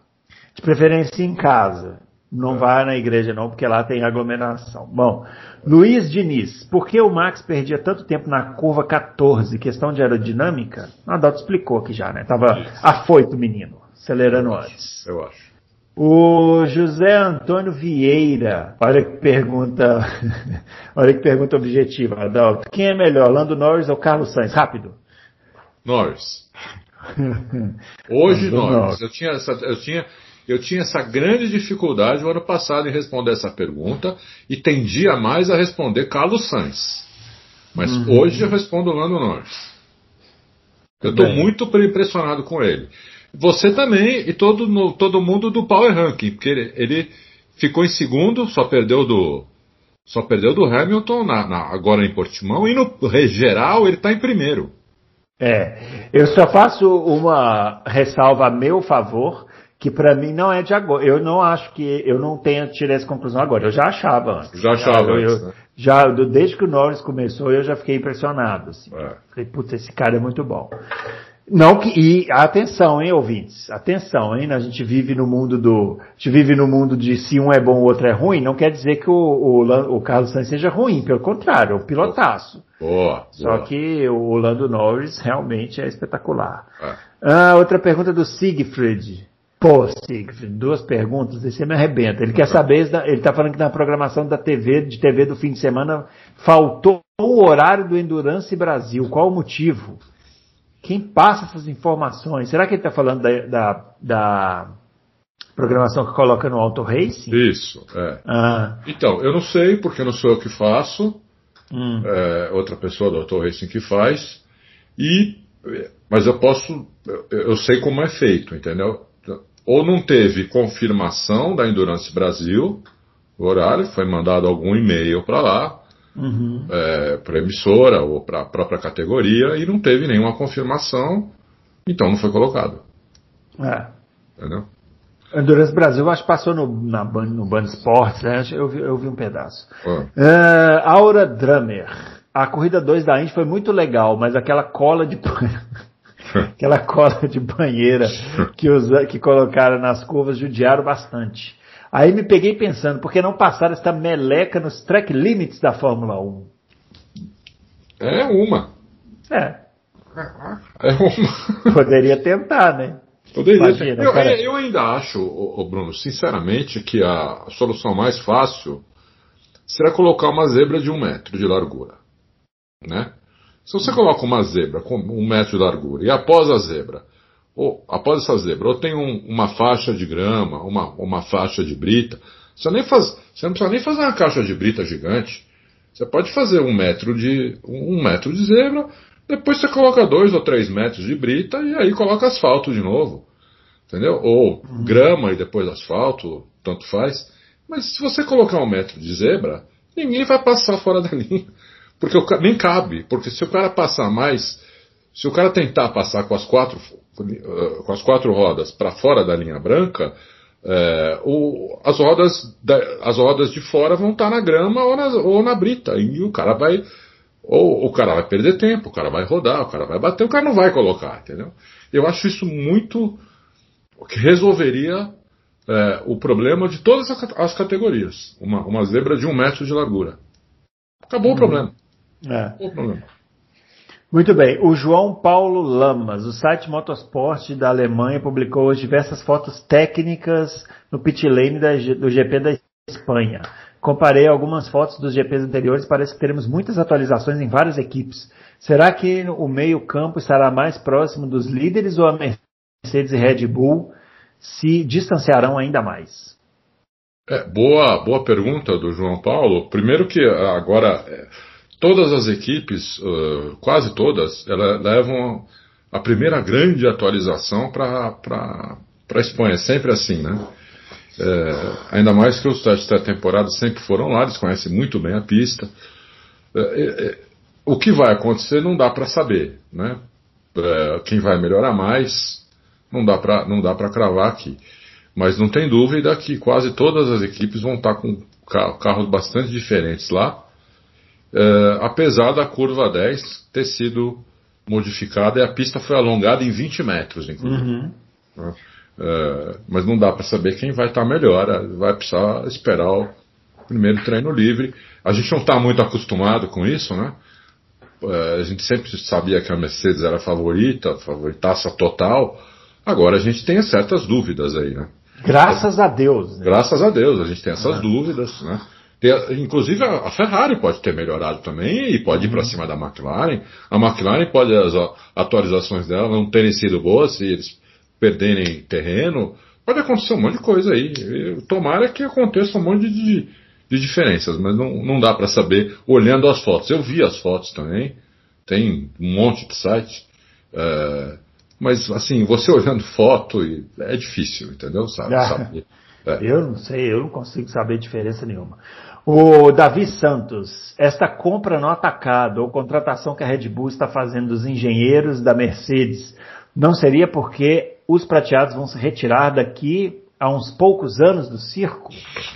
De preferência em casa. Não é. vá na igreja não, porque lá tem aglomeração. Bom, Luiz Diniz, por que o Max perdia tanto tempo na curva 14? Questão de aerodinâmica? Adalto explicou aqui já, né? Tava afoito o menino, acelerando eu antes. eu acho. O José Antônio Vieira, olha que pergunta, <laughs> olha que pergunta objetiva, Adalto. Quem é melhor, Lando Norris ou Carlos Sainz? Rápido. Norris. Hoje Norris. Eu tinha, essa, eu tinha, eu tinha essa grande dificuldade no ano passado em responder essa pergunta e tendia mais a responder Carlos Sainz. Mas uhum. hoje eu respondo Lando Norris. Eu estou muito impressionado com ele. Você também e todo, todo mundo do Power Ranking, porque ele, ele ficou em segundo, só perdeu do só perdeu do Hamilton na, na, agora em Portimão e no geral ele está em primeiro. É, eu só faço uma ressalva a meu favor que para mim não é de agora. Eu não acho que eu não tenha tirado essa conclusão agora. Eu já achava antes. Já achava eu, antes, né? Já desde que o Norris começou, eu já fiquei impressionado. Assim. É. Falei, putz, esse cara é muito bom. Não que e atenção, hein, ouvintes, atenção, hein. A gente vive no mundo do, a gente vive no mundo de se um é bom, o outro é ruim. Não quer dizer que o, o, o Carlos Sainz seja ruim, pelo contrário, é o pilotaço. Boa. Só boa. que o Lando Norris realmente é espetacular. É. Ah, outra pergunta do Siegfried. Pô, Siegfried, duas perguntas, esse me arrebenta. Ele quer saber, ele está falando que na programação da TV, de TV do fim de semana, faltou o horário do Endurance Brasil. Qual o motivo? Quem passa essas informações? Será que ele está falando da, da, da, programação que coloca no Auto Racing? Isso, é. Ah. Então, eu não sei, porque não sou eu que faço, hum. é, outra pessoa do Auto Racing que faz, e, mas eu posso, eu, eu sei como é feito, entendeu? Ou não teve confirmação da Endurance Brasil, o horário, foi mandado algum e-mail para lá, uhum. é, para a emissora ou para a própria categoria e não teve nenhuma confirmação, então não foi colocado. É. Entendeu? Endurance Brasil, acho que passou no, na, no Band Sports, né? eu, vi, eu vi um pedaço. Uh, Aura Drummer. A corrida 2 da Indy foi muito legal, mas aquela cola de <laughs> aquela cola de banheira que, usa, que colocaram nas curvas judiaram bastante. Aí me peguei pensando, por que não passar esta meleca nos track limits da Fórmula 1? É uma. É. É uma. <laughs> Poderia tentar, né? Poderia. Imagina, eu, eu, ainda acho, Bruno, sinceramente, que a solução mais fácil será colocar uma zebra de um metro de largura. Né? Se você coloca uma zebra com um metro de largura e após a zebra ou após essa zebra, ou tem um, uma faixa de grama, uma, uma faixa de brita, você, nem faz, você não precisa nem fazer uma caixa de brita gigante. Você pode fazer um metro de um metro de zebra, depois você coloca dois ou três metros de brita e aí coloca asfalto de novo, entendeu? Ou uhum. grama e depois asfalto, tanto faz. Mas se você colocar um metro de zebra, ninguém vai passar <laughs> fora da linha, porque nem cabe, porque se o cara passar mais se o cara tentar passar com as quatro, com as quatro rodas para fora da linha branca, é, o, as, rodas da, as rodas de fora vão estar tá na grama ou na, ou na brita. E o cara vai. Ou o cara vai perder tempo, o cara vai rodar, o cara vai bater, o cara não vai colocar, entendeu? Eu acho isso muito. que resolveria é, o problema de todas as categorias. Uma, uma zebra de um metro de largura. Acabou uhum. o problema. É. Acabou o problema. Muito bem. O João Paulo Lamas, o site Motorsport da Alemanha, publicou hoje diversas fotos técnicas no pit lane da, do GP da Espanha. Comparei algumas fotos dos GPs anteriores parece que teremos muitas atualizações em várias equipes. Será que o meio-campo estará mais próximo dos líderes ou a Mercedes e Red Bull se distanciarão ainda mais? É, boa, boa pergunta do João Paulo. Primeiro que agora é, todas as equipes, uh, quase todas, elas levam a primeira grande atualização para a Espanha. É sempre assim, né? É, ainda mais que os testes da temporada sempre foram lá, eles conhecem muito bem a pista. É, é, é o que vai acontecer não dá para saber, né? É, quem vai melhorar mais não dá para não dá para cravar aqui. Mas não tem dúvida que quase todas as equipes vão estar com carros bastante diferentes lá uh, apesar da curva 10 ter sido modificada e a pista foi alongada em 20 metros, inclusive. Uhum. Uh, mas não dá para saber quem vai estar tá melhor, vai precisar esperar o primeiro treino livre. A gente não está muito acostumado com isso, né? Uh, a gente sempre sabia que a Mercedes era a favorita, favoritaça total. Agora a gente tem certas dúvidas aí, né? Graças a Deus. Né? Graças a Deus, a gente tem essas dúvidas, né? Inclusive a Ferrari pode ter melhorado também e pode ir para uhum. cima da McLaren. A McLaren pode as atualizações dela não terem sido boas se eles perderem terreno. Pode acontecer um monte de coisa aí. Tomara que aconteça um monte de, de diferenças, mas não, não dá para saber olhando as fotos. Eu vi as fotos também, tem um monte de site. É, mas assim, você olhando foto é difícil, entendeu? Sabe, ah, <laughs> é. Eu não sei, eu não consigo saber diferença nenhuma. O Davi Santos, esta compra no atacado ou contratação que a Red Bull está fazendo dos engenheiros da Mercedes, não seria porque os prateados vão se retirar daqui a uns poucos anos do circo?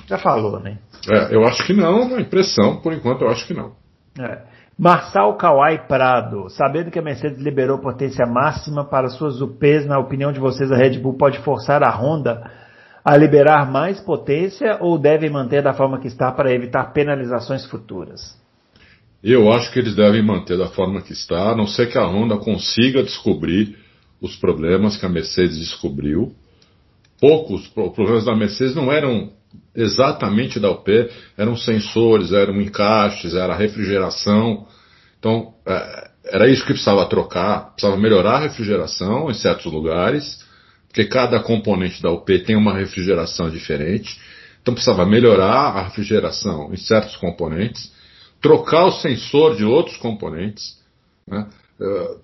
Já falou, né? É, eu acho que não, uma impressão, por enquanto eu acho que não. É. Marçal Kawai Prado, sabendo que a Mercedes liberou potência máxima para suas UPs, na opinião de vocês, a Red Bull pode forçar a Honda a liberar mais potência ou devem manter da forma que está para evitar penalizações futuras? Eu acho que eles devem manter da forma que está, a não ser que a Honda consiga descobrir os problemas que a Mercedes descobriu. Poucos problemas da Mercedes não eram exatamente da UP, eram sensores, eram encaixes, era refrigeração. Então, é, era isso que precisava trocar, precisava melhorar a refrigeração em certos lugares, porque cada componente da UP tem uma refrigeração diferente. Então precisava melhorar a refrigeração em certos componentes, trocar o sensor de outros componentes. Né? Uh,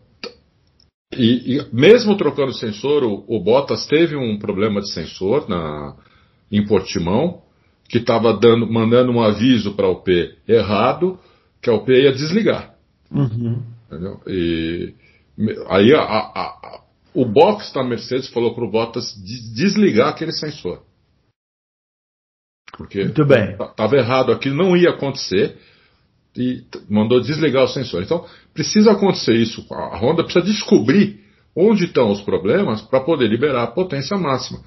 e, e, mesmo trocando o sensor, o, o, Bottas teve um problema de sensor na, em Portimão, que estava mandando um aviso para a UP errado, que a UP ia desligar. Uhum. E aí a, a, a, o box da Mercedes falou para o Bottas desligar aquele sensor. Porque estava errado aquilo, não ia acontecer e mandou desligar o sensor. Então, precisa acontecer isso. A Honda precisa descobrir onde estão os problemas para poder liberar a potência máxima.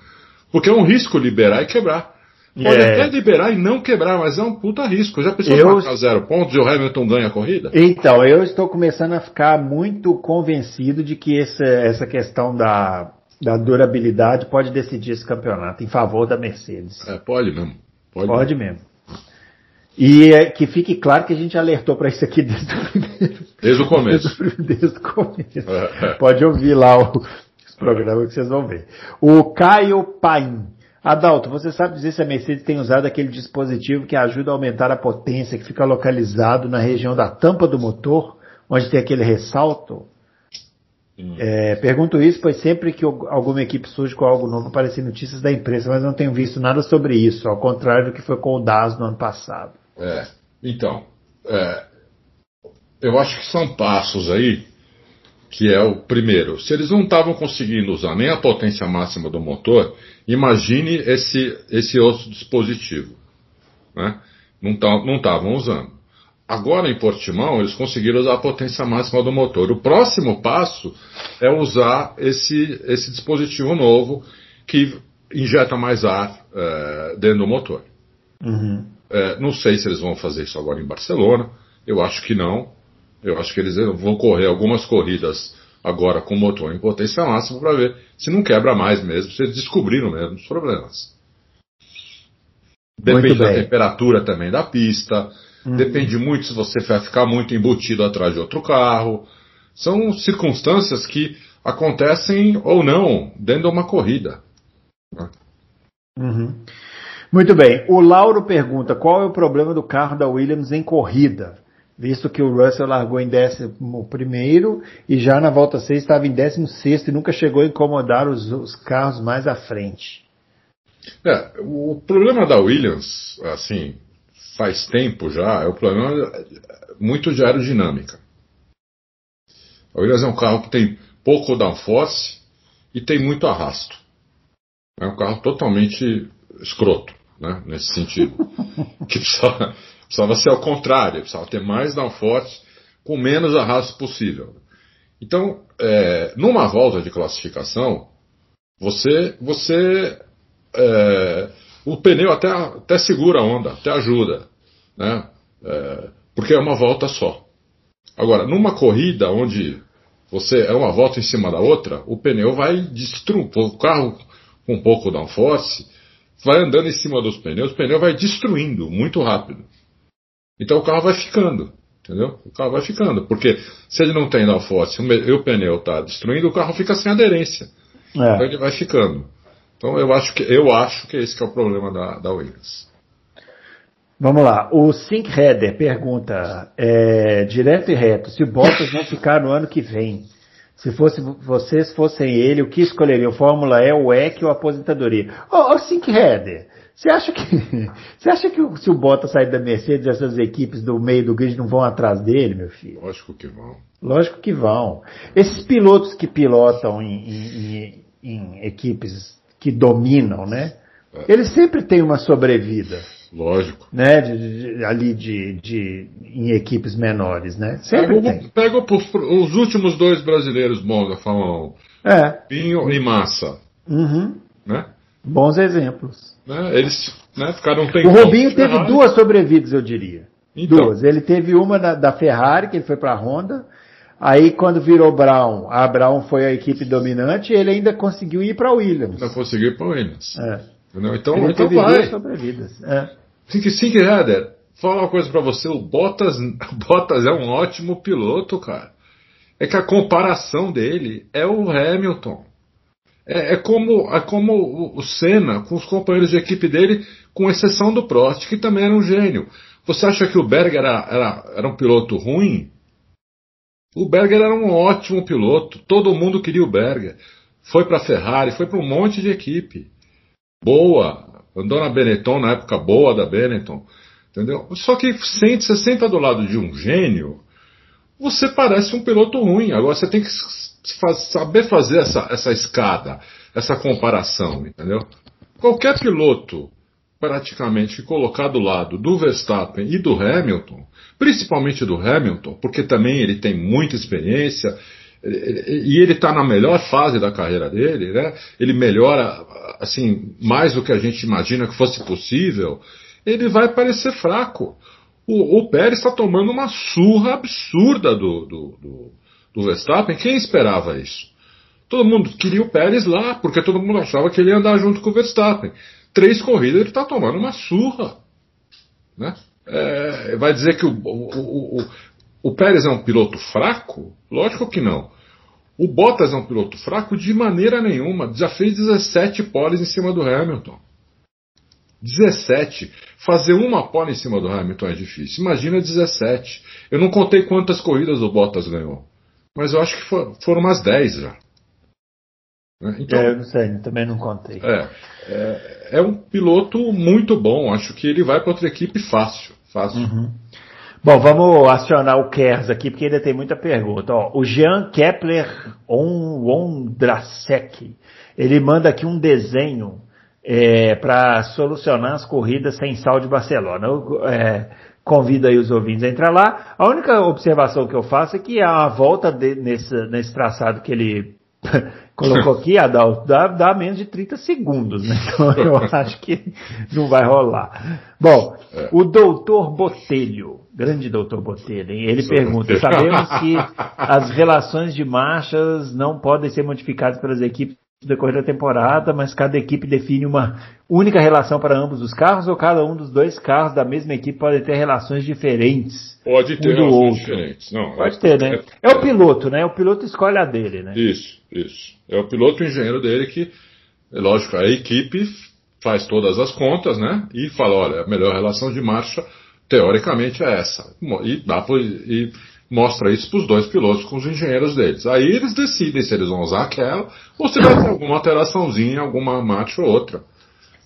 Porque é um risco liberar e quebrar. Pode é. até liberar e não quebrar, mas é um puta risco. Já pensou eu... marcar zero pontos e o Hamilton ganha a corrida? Então, eu estou começando a ficar muito convencido de que essa, essa questão da, da durabilidade pode decidir esse campeonato em favor da Mercedes. É, pode mesmo. Pode, pode mesmo. E é, que fique claro que a gente alertou para isso aqui desde o primeiro. Desde o começo. <laughs> Desde, desde o começo. É, é. Pode ouvir lá o, os programas que vocês vão ver. O Caio Paim. Adalto, você sabe dizer se a Mercedes tem usado aquele dispositivo que ajuda a aumentar a potência, que fica localizado na região da tampa do motor, onde tem aquele ressalto? É, pergunto isso, pois sempre que alguma equipe surge com algo novo aparecem notícias da imprensa, mas não tenho visto nada sobre isso, ao contrário do que foi com o DAS no ano passado. É, então, é, eu acho que são passos aí, que é o primeiro, se eles não estavam conseguindo usar nem a potência máxima do motor, imagine esse, esse outro dispositivo. Né? Não estavam usando. Agora em Portimão eles conseguiram usar a potência máxima do motor. O próximo passo é usar esse, esse dispositivo novo que injeta mais ar é, dentro do motor. Uhum. É, não sei se eles vão fazer isso agora em Barcelona. Eu acho que não. Eu acho que eles vão correr algumas corridas agora com motor em potência máxima para ver se não quebra mais mesmo, se eles descobriram mesmo os problemas. Depende da temperatura também da pista. Uhum. Depende muito se você vai ficar muito embutido atrás de outro carro. São circunstâncias que acontecem ou não dentro de uma corrida. Uhum. Muito bem. O Lauro pergunta qual é o problema do carro da Williams em corrida, visto que o Russell largou em 11 e já na volta 6 estava em 16 e nunca chegou a incomodar os, os carros mais à frente. É, o problema da Williams, assim, faz tempo já, é o problema muito de aerodinâmica. A Williams é um carro que tem pouco downforce e tem muito arrasto. É um carro totalmente escroto né, nesse sentido. <laughs> que precisava, precisava ser ao contrário, precisava ter mais downforce com menos arrasto possível. Então, é, numa volta de classificação, você, você é, o pneu até, até segura a onda, até ajuda, né? É, porque é uma volta só. Agora, numa corrida onde você é uma volta em cima da outra, o pneu vai destruir, o carro com um pouco downforce vai andando em cima dos pneus, o pneu vai destruindo muito rápido. Então o carro vai ficando, entendeu? O carro vai ficando, porque se ele não tem downforce e o pneu está destruindo, o carro fica sem aderência. É. Então ele vai ficando. Então eu acho que eu acho que esse que é o problema da, da Williams. Vamos lá. O Sync Header pergunta, é, direto e reto, se o Bottas vão ficar no ano que vem, se fosse, vocês fossem ele, o que escolheriam? Fórmula E, o EC ou aposentadoria? Ô, oh, Sync Header, você acha que, <laughs> você acha que se o Bottas sair da Mercedes, essas equipes do meio do grid não vão atrás dele, meu filho? Lógico que vão. Lógico que vão. Esses pilotos que pilotam em, em, em equipes que dominam, né? É. Eles sempre têm uma sobrevida. Lógico. Né? De, de, ali de, de, em equipes menores, né? Sempre pega, tem. Pega os últimos dois brasileiros bons da Fórmula 1. É. Pinho e Massa. Uhum. Né? Bons exemplos. Né? Eles né, ficaram um O Rubinho teve Ferrari. duas sobrevidas, eu diria. Então. Duas. Ele teve uma da, da Ferrari, que ele foi para a Honda. Aí quando virou Brown, a Brown foi a equipe dominante e ele ainda conseguiu ir para Williams. Ainda conseguiu ir para Williams. É. Então, ele então vai. Sobrevidas. É. Think, think Header, falar uma coisa para você, o Bottas, <laughs> Bottas é um ótimo piloto, cara. é que a comparação dele é o Hamilton. É, é como, é como o Senna com os companheiros de equipe dele, com exceção do Prost, que também era um gênio. Você acha que o Berger era, era, era um piloto ruim? O Berger era um ótimo piloto. Todo mundo queria o Berger. Foi para a Ferrari, foi para um monte de equipe. Boa. Andou na Benetton, na época boa da Benetton. Entendeu? Só que se você senta do lado de um gênio, você parece um piloto ruim. Agora você tem que saber fazer essa, essa escada, essa comparação, entendeu? Qualquer piloto praticamente colocar do lado do Verstappen e do Hamilton, principalmente do Hamilton, porque também ele tem muita experiência e ele está na melhor fase da carreira dele, né? Ele melhora assim mais do que a gente imagina que fosse possível. Ele vai parecer fraco. O, o Pérez está tomando uma surra absurda do, do, do, do Verstappen. Quem esperava isso? Todo mundo queria o Pérez lá, porque todo mundo achava que ele ia andar junto com o Verstappen. Três corridas ele está tomando uma surra. Né? É, vai dizer que o, o, o, o Pérez é um piloto fraco? Lógico que não. O Bottas é um piloto fraco de maneira nenhuma. Já fez 17 poles em cima do Hamilton. 17. Fazer uma pole em cima do Hamilton é difícil. Imagina 17. Eu não contei quantas corridas o Bottas ganhou. Mas eu acho que foram umas 10 já. Né? Então, é, eu não sei, também não contei. É, é, é, um piloto muito bom. Acho que ele vai para outra equipe fácil. fácil. Uhum. Bom, vamos acionar o Kers aqui, porque ainda tem muita pergunta. Ó, o Jean Kepler Ondrasek, ele manda aqui um desenho é, para solucionar as corridas sem sal de Barcelona. Eu, é, convido aí os ouvintes a entrar lá. A única observação que eu faço é que a volta de, nesse, nesse traçado que ele <laughs> colocou aqui, Adalto, dá, dá menos de 30 segundos, né? Então <laughs> eu acho que não vai rolar. Bom, é. o doutor Botelho, grande doutor Botelho, ele pergunta, sabemos <laughs> que as relações de marchas não podem ser modificadas pelas equipes no decorrer da temporada, mas cada equipe define uma única relação para ambos os carros ou cada um dos dois carros da mesma equipe pode ter relações diferentes? Pode ter um relações outro. diferentes. Não, pode é, ter, né? É, é, o piloto, né? O piloto escolhe a dele, né? Isso, isso. É o piloto o engenheiro dele que, é lógico, a equipe faz todas as contas, né? E fala, olha, a melhor relação de marcha teoricamente é essa. E dá e mostra isso para os dois pilotos com os engenheiros deles. Aí eles decidem se eles vão usar aquela ou se vai ter alguma alteraçãozinha, alguma marcha ou outra.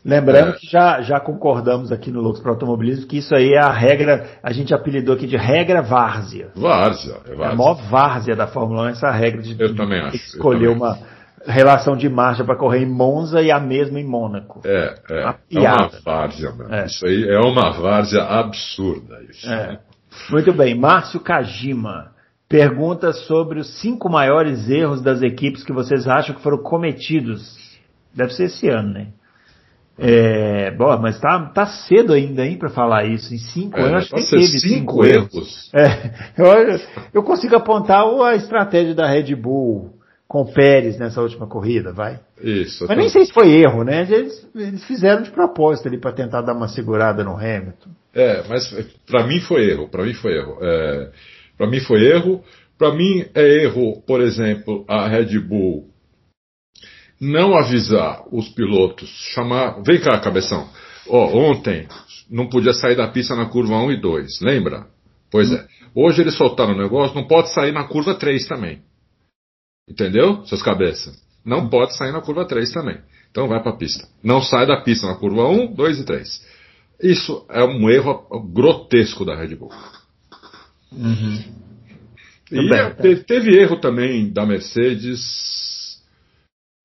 Lembrando é. que já, já concordamos aqui no Loucos para Automobilismo que isso aí é a regra, a gente apelidou aqui de regra várzea. Várzea, é várzea. É a maior várzea da Fórmula 1 essa regra de, eu também acho, escolher uma relação de marcha para correr em Monza e a mesma em Mônaco. É, é. Uma é uma várzea, É. Isso aí é uma várzea absurda. Isso. É. Muito bem, Márcio Kajima pergunta sobre os cinco maiores erros das equipes que vocês acham que foram cometidos. Deve ser esse ano, né? É, bom, mas tá, tá cedo ainda, hein, para falar isso. Em cinco é, anos, acho que teve cinco, cinco erros. erros. É, eu, eu consigo apontar a estratégia da Red Bull com o Pérez nessa última corrida, vai. Isso. Mas nem sei se foi erro, né? Eles, eles fizeram de propósito ali para tentar dar uma segurada no Hamilton. É, mas para mim foi erro. Para mim foi erro. É, para mim foi erro. Para mim é erro, por exemplo, a Red Bull não avisar os pilotos, chamar. Vem cá, cabeção. Ó, ontem não podia sair da pista na curva 1 e 2, lembra? Pois é. Hoje eles soltaram o negócio, não pode sair na curva 3 também. Entendeu? Suas cabeças. Não pode sair na curva 3 também. Então vai para a pista. Não sai da pista na curva 1, 2 e 3. Isso é um erro grotesco da Red Bull. Uhum. E bem, teve, teve, erro também da Mercedes,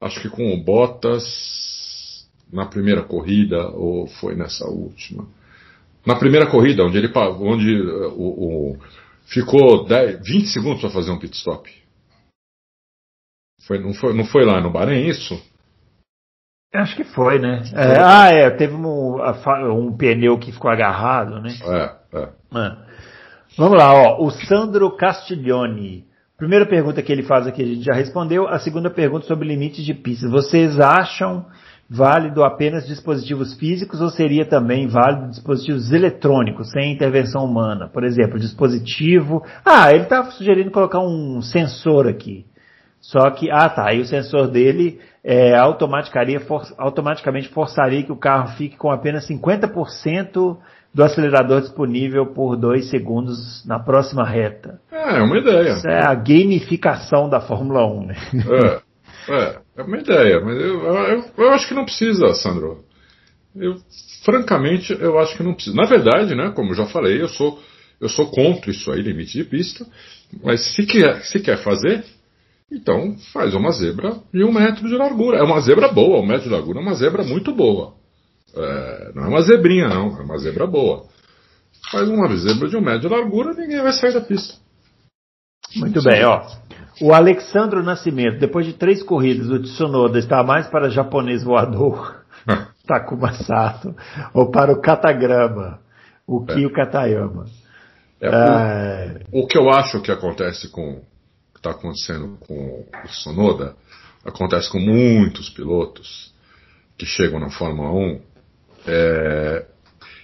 acho que com o Bottas na primeira corrida, ou foi nessa última. Na primeira corrida, onde ele onde uh, o, o ficou 10, 20 segundos para fazer um pit stop. Foi, não, foi, não foi lá no Bahrein isso? Acho que foi, né? É, ah, é, teve um, um, pneu que ficou agarrado, né? É, é. é. Vamos lá, ó. O Sandro Castiglione. Primeira pergunta que ele faz aqui a gente já respondeu. A segunda pergunta sobre limites de pistas. Vocês acham válido apenas dispositivos físicos ou seria também válido dispositivos eletrônicos, sem intervenção humana? Por exemplo, dispositivo. Ah, ele está sugerindo colocar um sensor aqui. Só que, ah tá, aí o sensor dele é, automaticamente forçaria que o carro fique com apenas 50% do acelerador disponível por dois segundos na próxima reta. É, é uma ideia. Isso é a gamificação da Fórmula 1, né? É, é, é uma ideia, mas eu, eu, eu acho que não precisa, Sandro. Eu, francamente, eu acho que não precisa. Na verdade, né, como eu já falei, eu sou, eu sou contra isso aí, limite de pista, mas se quer, se quer fazer, então faz uma zebra de um metro de largura. É uma zebra boa, um metro de largura é uma zebra muito boa. É, não é uma zebrinha, não, é uma zebra boa. Faz uma zebra de um metro de largura, ninguém vai sair da pista. Muito bem, ó. O Alexandro Nascimento, depois de três corridas, o Tsunoda está mais para japonês voador, <laughs> Takuma Sato, ou para o Katagrama, o Kyo é. Katayama. É, o, é... o, que eu acho que acontece com que está acontecendo com o Sonoda acontece com muitos pilotos que chegam na Fórmula 1. É,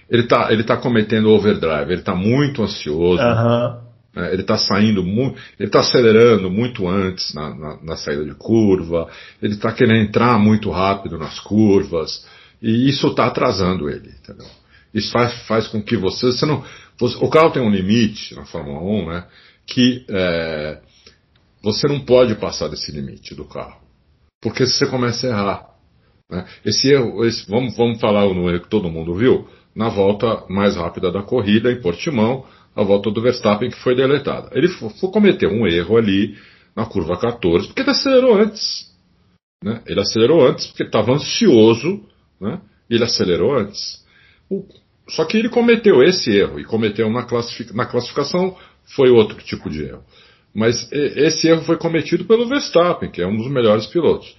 ele está ele tá cometendo overdrive, ele está muito ansioso. Uhum. Né, ele está saindo muito, ele está acelerando muito antes na, na, na, saída de curva, ele está querendo entrar muito rápido nas curvas, e isso está atrasando ele, entendeu? Isso faz, faz com que você, você não, você, o carro tem um limite na Fórmula 1, né, que é, você não pode passar desse limite do carro. Porque você começa a errar. Né? Esse erro, esse, vamos, vamos falar no erro que todo mundo viu, na volta mais rápida da corrida, em Portimão, a volta do Verstappen que foi deletada. Ele cometer um erro ali na curva 14, porque ele acelerou antes. Né? Ele acelerou antes porque estava ansioso, né? ele acelerou antes. O, só que ele cometeu esse erro, e cometeu na, classific, na classificação foi outro tipo de erro. Mas esse erro foi cometido pelo Verstappen, que é um dos melhores pilotos.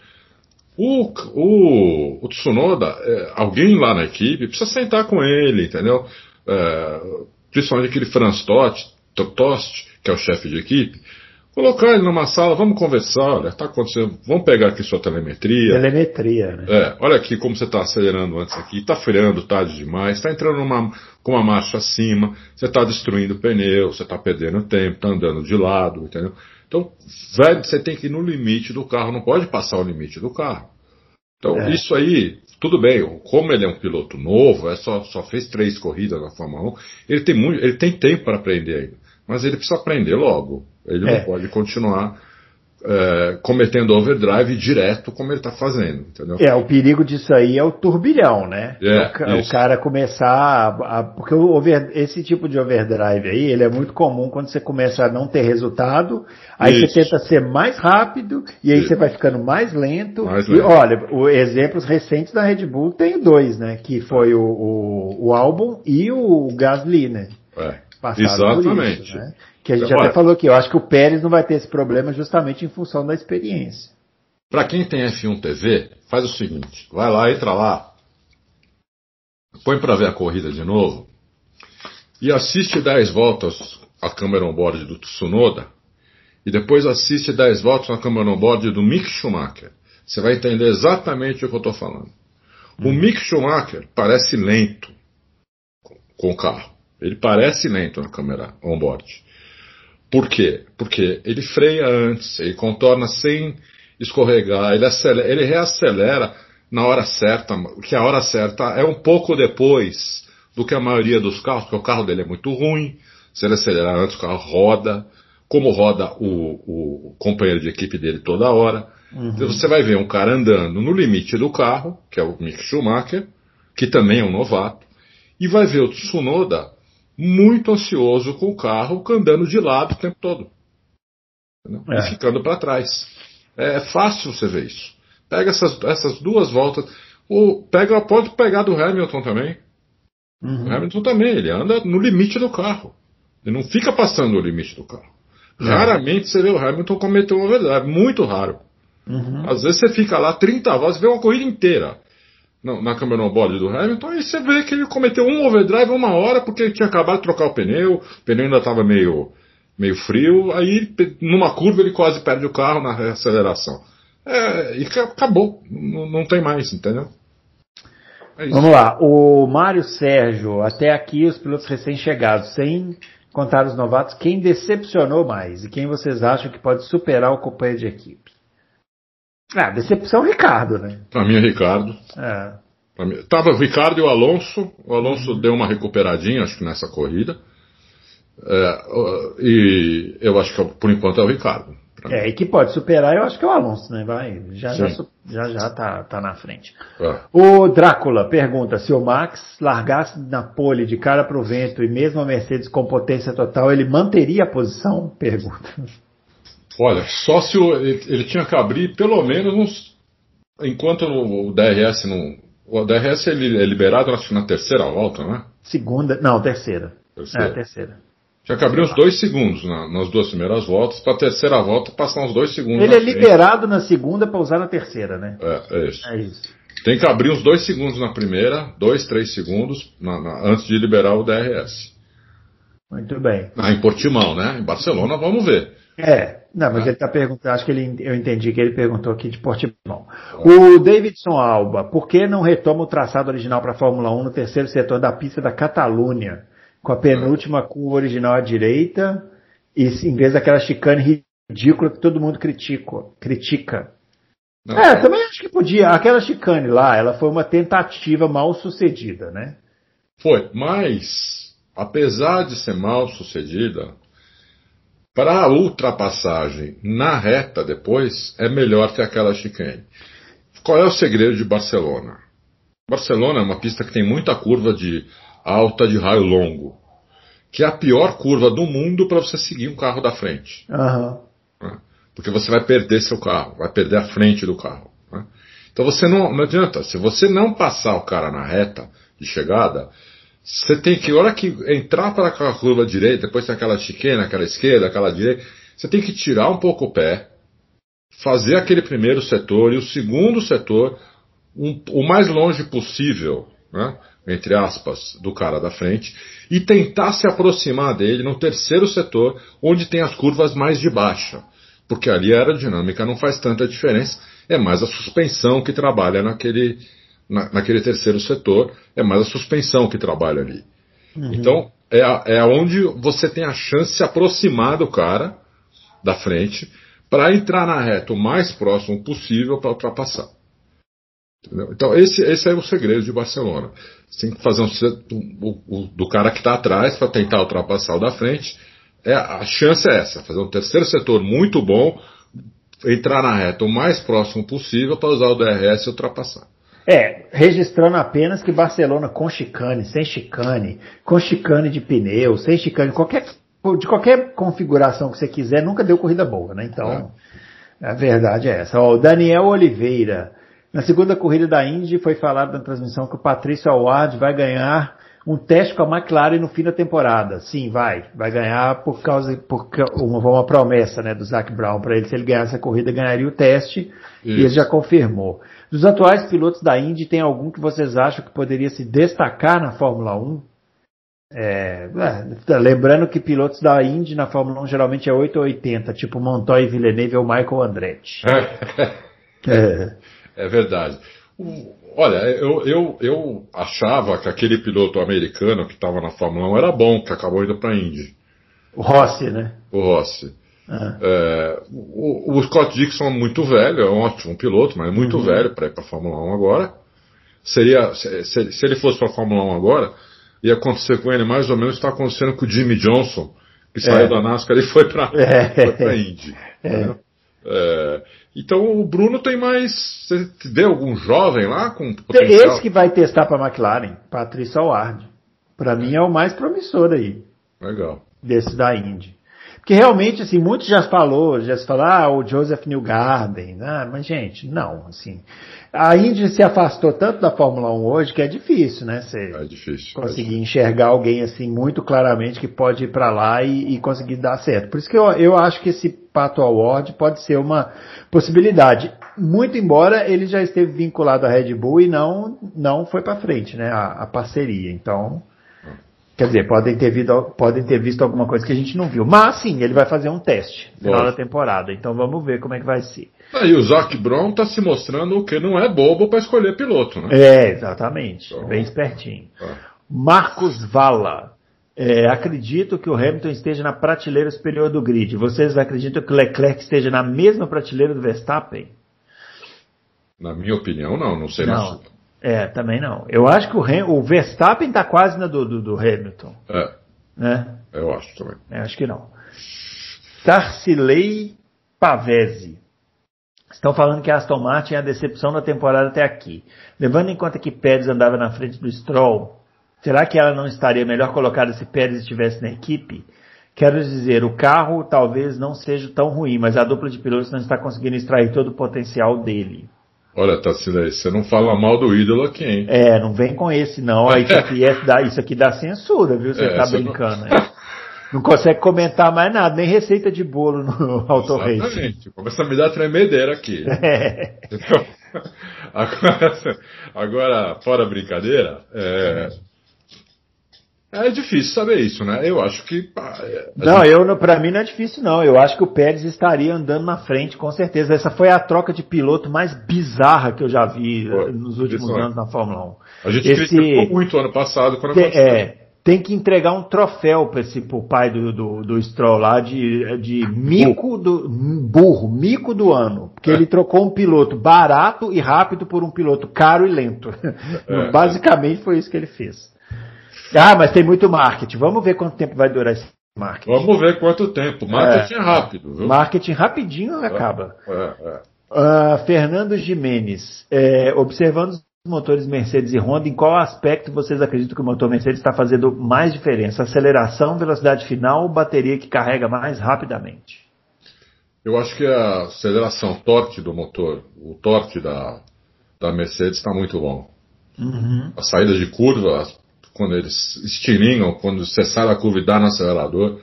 O, o, o Tsunoda, é, alguém lá na equipe precisa sentar com ele, entendeu? É, principalmente aquele Franz Tost, Tost, que é o chefe de equipe, Colocar ele numa sala, vamos conversar, olha, tá acontecendo, vamos pegar aqui sua telemetria. Telemetria, né? É, olha aqui como você está acelerando antes aqui, está freando tarde demais, está entrando numa, com uma marcha acima, você está destruindo o pneu, você está perdendo tempo, está andando de lado, entendeu? Então, velho, você tem que ir no limite do carro, não pode passar o limite do carro. Então, é. isso aí, tudo bem, como ele é um piloto novo, é só, só fez três corridas na Fórmula 1, ele tem, muito, ele tem tempo para aprender ainda. Mas ele precisa aprender logo. Ele é. não pode continuar é, cometendo overdrive direto como ele está fazendo, entendeu? É, o perigo disso aí é o turbilhão, né? É, o, o, cara começar a, a porque o over, esse tipo de overdrive aí, ele é muito comum quando você começa a não ter resultado, aí isso. você tenta ser mais rápido e aí isso. você vai ficando mais lento. mais lento. E olha, o, exemplos recentes da Red Bull tem dois, né? Que foi o, o, o Albon e o Gasly, né? É. Exatamente. Isso, né? Que a gente Agora, até falou aqui, eu acho que o Pérez não vai ter esse problema justamente em função da experiência. Para quem tem F1 TV, faz o seguinte: vai lá, entra lá, põe para ver a corrida de novo e assiste 10 voltas a câmera on-board do Tsunoda e depois assiste 10 voltas na câmera on-board do Mick Schumacher. Você vai entender exatamente o que eu estou falando. O hum. Mick Schumacher parece lento com o carro. Ele parece lento na câmera on-board. Por quê? Porque ele freia antes, ele contorna sem escorregar, ele, acelera, ele reacelera na hora certa, que a hora certa é um pouco depois do que a maioria dos carros, porque o carro dele é muito ruim, se ele acelerar antes o carro roda, como roda o, o companheiro de equipe dele toda hora. Uhum. Então você vai ver um cara andando no limite do carro, que é o Mick Schumacher, que também é um novato, e vai ver o Tsunoda muito ansioso com o carro, andando de lado o tempo todo. É. E ficando para trás. É, é, fácil você ver isso. Pega essas, essas duas voltas. O, pega, pode pegar do Hamilton também. Uhum. O Hamilton também, ele anda no limite do carro. Ele não fica passando o limite do carro. É. Raramente você vê o Hamilton cometer uma verdade, muito raro. Uhum. Às vezes você fica lá 30 voltas, vê uma corrida inteira na câmera on-board do Hamilton, e você vê que ele cometeu um overdrive uma hora porque ele tinha acabado de trocar o pneu, o pneu ainda estava meio, meio frio, aí numa curva ele quase perde o carro na aceleração. É, e acabou. Não, não tem mais, entendeu? É Vamos lá. O Mário Sérgio, até aqui os pilotos recém-chegados, sem contar os novatos, quem decepcionou mais e quem vocês acham que pode superar o companheiro de equipe? Ah, decepção Ricardo, né? Pra mim é Ricardo. É. Mim, tava o Ricardo e o Alonso. O Alonso deu uma recuperadinha, acho que nessa corrida. É, e eu acho que por enquanto é o Ricardo. É, e que pode superar, eu acho que é o Alonso, né? Vai, já já, já, já tá, tá na frente. É. O Drácula pergunta se o Max largasse na pole de cara pro vento e mesmo a Mercedes com potência total, ele manteria a posição? Pergunta. Olha, só se o, ele, ele, tinha que abrir pelo menos uns. Enquanto o, DRS não. O DRS ele é liberado, acho que na terceira volta, né? Segunda. Não, terceira. Terceira. É, terceira. Tinha que abrir uns dois segundos na, nas duas primeiras voltas, para a terceira volta passar uns dois segundos. Ele é frente. liberado na segunda para usar na terceira, né? É, é isso. É isso. Tem que abrir uns dois segundos na primeira, dois, três segundos na, na, antes de liberar o DRS. Muito bem. Ah, em Portimão, né? Em Barcelona, vamos ver. É, não, mas é. ele está perguntando, acho que ele, eu entendi que ele perguntou aqui de Portimão. É. O Davidson Alba, por que não retoma o traçado original para a Fórmula 1 no terceiro setor da pista da Catalunha? com a penúltima curva original à direita, e em vez daquela chicane ridícula que todo mundo critica. critica. Não, é, também acho que podia. Aquela chicane lá, ela foi uma tentativa mal sucedida, né? Foi, mas, apesar de ser mal sucedida, para a ultrapassagem na reta depois, é melhor ter aquela chicane. Qual é o segredo de Barcelona? Barcelona é uma pista que tem muita curva de alta de raio longo, que é a pior curva do mundo para você seguir um carro da frente. Uhum. Porque você vai perder seu carro, vai perder a frente do carro. Né? Então você não, não adianta, se você não passar o cara na reta de chegada, você tem que, hora que entrar para aquela curva direita, depois tem aquela chiquena, aquela esquerda, aquela direita, você tem que tirar um pouco o pé, fazer aquele primeiro setor e o segundo setor um, o mais longe possível, né? entre aspas, do cara da frente, e tentar se aproximar dele no terceiro setor, onde tem as curvas mais de baixa. Porque ali a aerodinâmica não faz tanta diferença, é mais a suspensão que trabalha naquele, na, naquele terceiro setor, é mais a suspensão que trabalha ali. Uhum. Então, é, é onde você tem a chance de se aproximar do cara da frente para entrar na reta o mais próximo possível para ultrapassar. Entendeu? Então, esse, esse é o segredo de Barcelona. Você tem que fazer um, o, o, do cara que está atrás para tentar ultrapassar o da frente. É, a chance é essa: fazer um terceiro setor muito bom, entrar na reta o mais próximo possível para usar o DRS e ultrapassar. É, registrando apenas que Barcelona com chicane, sem chicane, com chicane de pneu, sem chicane, qualquer, de qualquer configuração que você quiser, nunca deu corrida boa, né? Então, é. a verdade é essa. Ó, o Daniel Oliveira. Na segunda corrida da Indy foi falado na transmissão que o Patrício Award vai ganhar um teste com a McLaren no fim da temporada. Sim, vai. Vai ganhar por causa por uma, uma promessa né, do Zac Brown para ele. Se ele ganhasse a corrida, ganharia o teste. Isso. E ele já confirmou. Dos atuais pilotos da Indy, tem algum que vocês acham que poderia se destacar na Fórmula 1? É, é, lembrando que pilotos da Indy na Fórmula 1 geralmente é 8 ou 80, tipo Montoya Villeneuve ou Michael Andretti. <laughs> é. É verdade. Olha, eu, eu, eu achava que aquele piloto americano que estava na Fórmula 1 era bom, que acabou indo para a Indy. O Rossi, né? O Rossi. Ah. É, o, o, Scott Dixon é muito velho, é um ótimo piloto, mas é muito uhum. velho para ir para a Fórmula 1 agora. Seria, se, se, se ele fosse para a Fórmula 1 agora, ia acontecer com ele mais ou menos o que está acontecendo com o Jimmy Johnson, que saiu é. da NASCAR e foi para é. a Indy. É. Né? É, então o Bruno tem mais. Você vê algum jovem lá com potencial? Esse que vai testar para a McLaren, Patrícia Award. Para mim é o mais promissor aí. Legal. Desse da Indy. Porque realmente, assim, muitos já falou, já se falou, ah, o Joseph Newgarden, ah, mas gente, não, assim, a Indy se afastou tanto da Fórmula 1 hoje que é difícil, né? Você é difícil, conseguir é enxergar alguém assim muito claramente que pode ir para lá e, e, conseguir dar certo. Por isso que eu, eu acho que esse Pato Award pode ser uma possibilidade. Muito embora ele já esteve vinculado à Red Bull e não, não foi para frente, né? A, a, parceria. Então, Quer dizer, podem ter, visto, podem ter visto alguma coisa que a gente não viu. Mas sim, ele vai fazer um teste no final da temporada. Então vamos ver como é que vai ser. Aí o Zac Brown está se mostrando que não é bobo para escolher piloto, né? É, exatamente. Então, Bem espertinho. Tá. Marcos Vala. É, acredito que o Hamilton esteja na prateleira superior do grid. Vocês acreditam que o Leclerc esteja na mesma prateleira do Verstappen? Na minha opinião, não. Não sei não. na sua. É, também não. Eu acho que o, Ham, o Verstappen está quase na do, do, do, Hamilton. É. Né? Eu acho também. É, acho que não. Tarcilei Pavese. Estão falando que a Aston Martin é a decepção da temporada até aqui. Levando em conta que Pérez andava na frente do Stroll, será que ela não estaria melhor colocada se Pérez estivesse na equipe? Quero dizer, o carro talvez não seja tão ruim, mas a dupla de pilotos não está conseguindo extrair todo o potencial dele. Olha, Tassila, você não fala mal do ídolo aqui, hein? É, não vem com esse não. Isso aqui, é, dá, isso aqui dá censura, viu? Você é, tá brincando. Não... Né? não consegue comentar mais nada, nem receita de bolo no <laughs> Auto Exatamente. Começa a me dar tremedeira aqui. <laughs> É. <laughs> Agora, agora, fora brincadeira, é, é difícil saber isso, né? Eu acho que. Não, gente... eu para mim não é difícil não. Eu acho que o Pérez estaria andando na frente, com certeza. Essa foi a troca de piloto mais bizarra que eu já vi Pô, nos últimos anos na Fórmula 1. A gente esse... criticou muito ano passado quando tem, é, tem que entregar um troféu para esse pro pai do, do, do Stroll lá de, de mico do burro, mico do ano, porque é. ele trocou um piloto barato e rápido por um piloto caro e lento. <laughs> É, Basicamente foi isso que ele fez. Ah, mas tem muito marketing. Vamos ver quanto tempo vai durar esse marketing. Vamos ver quanto tempo. Marketing é, rápido. Viu? Marketing rapidinho é, acaba. Uh, Fernando Jimenez, é, observando os motores Mercedes e Honda, em qual aspecto vocês acreditam que o motor Mercedes está fazendo mais diferença? Aceleração, velocidade final ou bateria que carrega mais rapidamente? Eu acho que a aceleração, torque do motor, o torque da, da Mercedes está muito bom. Uhum. A saída de curva, quando eles estilingam, quando você sai da curva e dá no acelerador,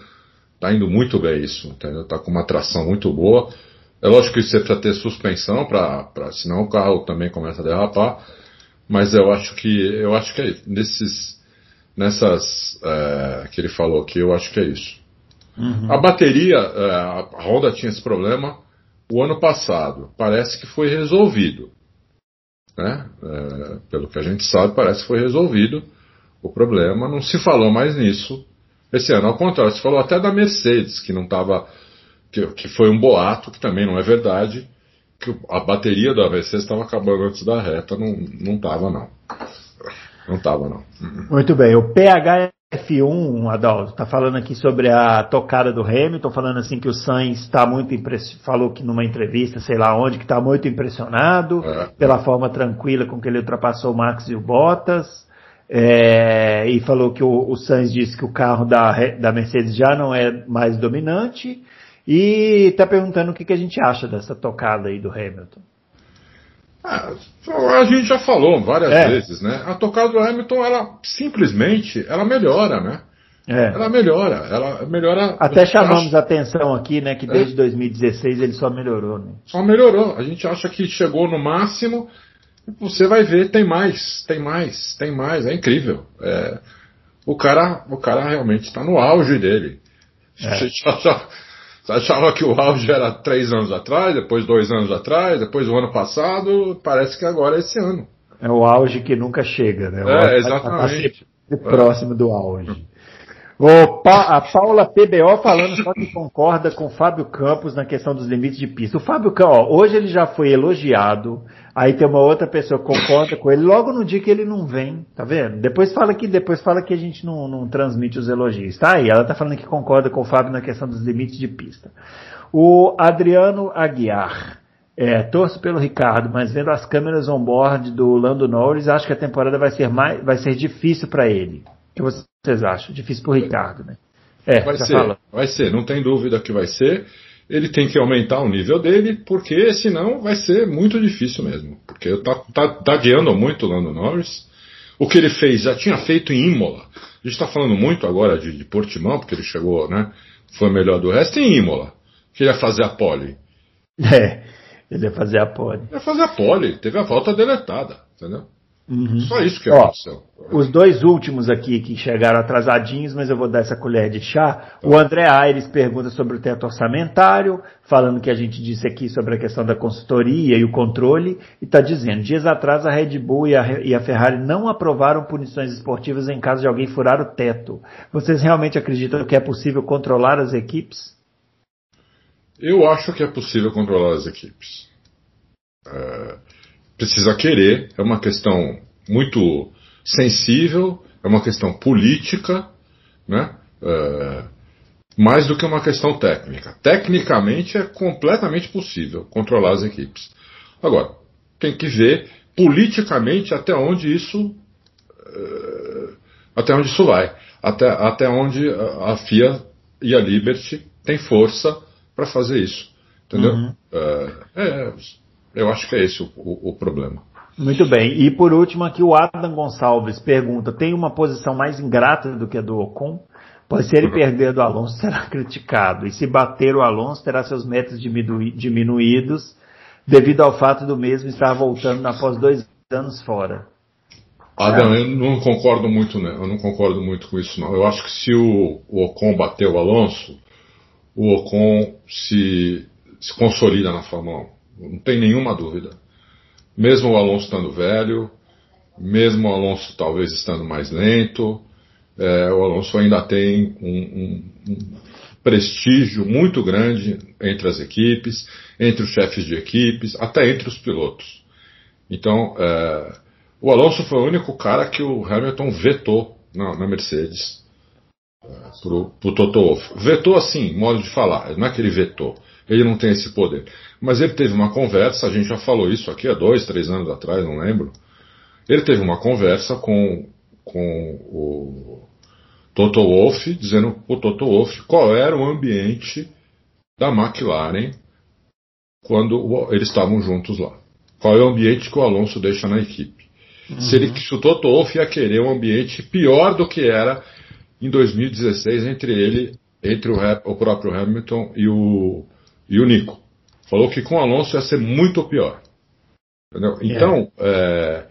tá indo muito bem isso, entendeu? Tá com uma tração muito boa. É lógico que você precisa ter suspensão para, senão o carro também começa a derrapar. Mas eu acho que eu acho que é nesses nessas é, que ele falou aqui, eu acho que é isso. Uhum. A bateria, é, a Honda tinha esse problema o ano passado. Parece que foi resolvido. Né? É, pelo que a gente sabe, parece que foi resolvido o problema, não se falou mais nisso esse ano. Ao contrário, se falou até da Mercedes, que não estava. Que, que foi um boato, que também não é verdade, que a bateria da Mercedes estava acabando antes da reta. Não, não estava, não. Não estava, não. Muito bem. O PHF1, Adalto, está falando aqui sobre a tocada do Hamilton, falando assim que o Sainz está muito impressionado, falou que numa entrevista, sei lá onde, que está muito impressionado é. pela forma tranquila com que ele ultrapassou o Max e o Bottas. É, e falou que o, o Sainz disse que o carro da, da Mercedes já não é mais dominante. E está perguntando o que, que a gente acha dessa tocada aí do Hamilton. Ah, a gente já falou várias é. vezes, né? A tocada do Hamilton, ela simplesmente, ela melhora, né? É. Ela melhora, ela melhora. Até chamamos a atenção aqui, né, que desde é. 2016 ele só melhorou, né? Só melhorou. A gente acha que chegou no máximo você vai ver, tem mais, tem mais, tem mais, é incrível. É, o, cara, o cara realmente está no auge dele. É. Você, achava, você achava que o auge era três anos atrás, depois dois anos atrás, depois o ano passado, parece que agora é esse ano. É o auge que nunca chega, né? O é, exatamente. Tá próximo do auge. O pa, a Paula PBO falando só que concorda com o Fábio Campos na questão dos limites de pista. O Fábio Campos, hoje ele já foi elogiado, aí tem uma outra pessoa que concorda com ele, logo no dia que ele não vem, tá vendo? Depois fala que, depois fala que a gente não, não transmite os elogios. Tá aí, ela tá falando que concorda com o Fábio na questão dos limites de pista. O Adriano Aguiar. É, torço pelo Ricardo, mas vendo as câmeras on-board do Lando Norris, acho que a temporada vai ser mais, vai ser difícil para ele. Que vocês acham? Difícil pro Ricardo, né? É, vai ser, fala. vai ser, não tem dúvida que vai ser. Ele tem que aumentar o nível dele, porque senão vai ser muito difícil mesmo. Porque tá, tá, tá guiando muito o Lando Norris. O que ele fez, já tinha feito em Imola. A gente está falando muito agora de, de, Portimão, porque ele chegou, né? Foi melhor do resto em Imola. Que ele ia fazer a pole. <laughs> É, ele ia fazer a pole. Ia fazer a pole, teve a volta deletada, entendeu? Uhum. Só isso que aconteceu. Os dois últimos aqui que chegaram atrasadinhos, mas eu vou dar essa colher de chá. O André Aires pergunta sobre o teto orçamentário, falando que a gente disse aqui sobre a questão da consultoria e o controle, e está dizendo: dias atrás a Red Bull e a, e a Ferrari não aprovaram punições esportivas em caso de alguém furar o teto. Vocês realmente acreditam que é possível controlar as equipes? Eu acho que é possível controlar as equipes. É, precisa querer, é uma questão muito sensível, é uma questão política, né? É, mais do que uma questão técnica. Tecnicamente é completamente possível controlar as equipes. Agora, tem que ver politicamente até onde isso é, até onde isso vai, até, até onde a FIA e a Liberty têm força para fazer isso, entendeu? Uhum. É, é, eu acho que é esse o, o, o problema. Muito bem. E por último aqui o Adam Gonçalves pergunta: tem uma posição mais ingrata do que a do Ocon? Pois se ele perder do Alonso <laughs> será criticado. E se bater o Alonso terá seus metros diminuídos devido ao fato do mesmo estar voltando após dois anos fora. Adam, eu não concordo muito, né? Eu não concordo muito com isso, não. Eu acho que se o, o Ocon bater o Alonso, o Ocon se, se consolida na Fórmula 1. Não tem nenhuma dúvida mesmo o Alonso estando velho, mesmo o Alonso talvez estando mais lento, é, o Alonso ainda tem um, um, um, prestígio muito grande entre as equipes, entre os chefes de equipes, até entre os pilotos. Então, é, o Alonso foi o único cara que o Hamilton vetou na, na Mercedes é, pro, pro Toto Wolff. Vetou assim, modo de falar, não é que ele vetou. Ele não tem esse poder. Mas ele teve uma conversa, a gente já falou isso aqui há dois, três anos atrás, não lembro. Ele teve uma conversa com, com o Toto Wolff, dizendo para o Toto Wolff qual era o ambiente da McLaren quando eles estavam juntos lá. Qual é o ambiente que o Alonso deixa na equipe. Uhum. Se, ele, se o Toto Wolff ia querer um ambiente pior do que era em 2016 entre ele, entre o, o próprio Hamilton e o, e o Nico. Falou que com o Alonso ia ser muito pior. Entendeu? É. Então, é,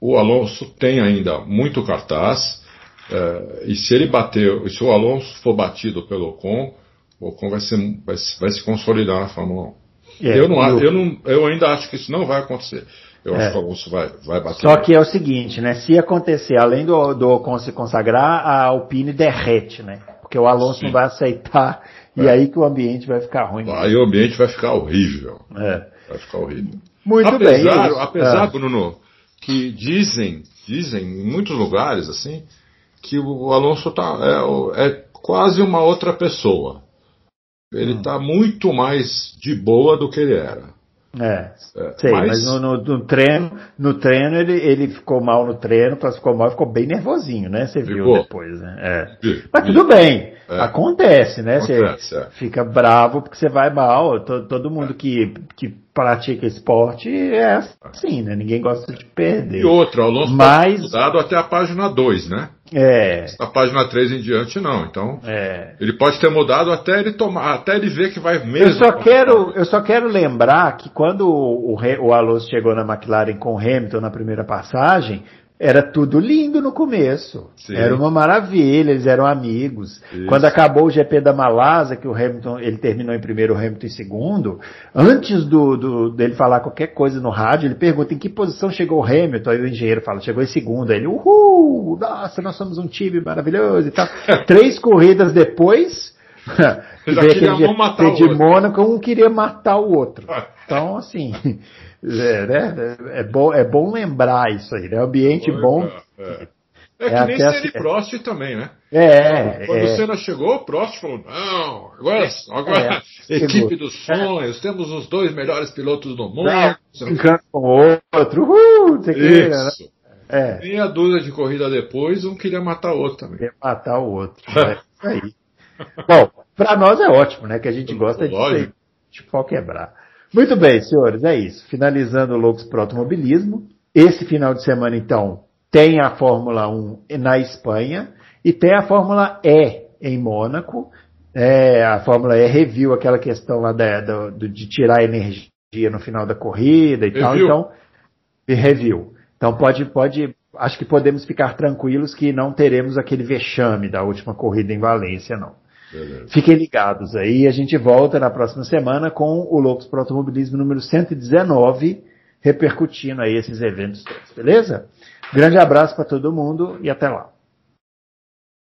o Alonso tem ainda muito cartaz, é, e se ele bater, se o Alonso for batido pelo Ocon, o Ocon vai, ser, vai, vai se consolidar na Fórmula 1. É, eu, não, eu, não, eu ainda acho que isso não vai acontecer. Eu é. acho que o Alonso vai, vai bater. Só que é o seguinte, né? Se acontecer, além do, do Ocon se consagrar, a Alpine derrete, né? Porque o Alonso Sim. não vai aceitar e é. aí que o ambiente vai ficar ruim. Aí o ambiente vai ficar horrível. É. Vai ficar horrível. Muito apesar, bem. Apesar, é. Bruno, que dizem, dizem em muitos lugares assim, que o Alonso tá, é, é quase uma outra pessoa. Ele está hum. muito mais de boa do que ele era. É, é sei, mas, mas no, no, no, treino, no treino ele, ele ficou mal no treino, ficou mal, ficou bem nervosinho, né? Você viu depois, né? É. Mas tudo bem, é. acontece, né? Acontece, você é. fica bravo porque você vai mal. Todo, todo mundo que, que pratica esporte é assim, né? Ninguém gosta de perder. E outra, o Alonso Mas... mudado até a página 2, né? É. Da página 3 em diante, não. Então, é. ele pode ter mudado até ele tomar, até ele ver que vai mesmo. Eu só quero, eu só quero lembrar que quando o, o, o Alonso chegou na McLaren com o Hamilton na primeira passagem, era tudo lindo no começo. Sim. Era uma maravilha, eles eram amigos. Isso. Quando acabou o GP da Malásia, que o Hamilton, ele terminou em primeiro, o Hamilton em segundo, antes do, do, dele falar qualquer coisa no rádio, ele pergunta em que posição chegou o Hamilton, aí o engenheiro fala, chegou em segundo, aí ele, uhul, nossa, nós somos um time maravilhoso e tal. <laughs> Três corridas depois, veio aquele GP de Mônaco, um queria matar o outro. <laughs> Então, assim, é, né? é, bom, é bom lembrar isso aí, né? Ambiente bom. É, é. é, que nem Senna e Prost também, né? É. Quando o Senna chegou, o Prost falou: não, agora, agora <laughs> equipe dos sonhos, temos os dois melhores pilotos do mundo. Brincando com o outro, uh, você queira, né? É. Meia dúzia de corrida depois, um queria matar o outro também. Queria matar o outro. é isso aí. <laughs> Bom, pra nós é ótimo, né? Que a gente gosta de, ser, de pau quebrar. Muito bem, senhores, é isso. Finalizando o Loucos para Automobilismo. Esse final de semana, então, tem a Fórmula 1 na Espanha e tem a Fórmula E em Mônaco. É, a Fórmula E reviu aquela questão lá da, da, de tirar energia no final da corrida e tal. Então, review. Então pode, pode, acho que podemos ficar tranquilos que não teremos aquele vexame da última corrida em Valência, não. Beleza. Fiquem ligados aí, a gente volta na próxima semana com o Loucos para Automobilismo número 119, repercutindo aí esses eventos todos, beleza? Grande abraço para todo mundo e até lá.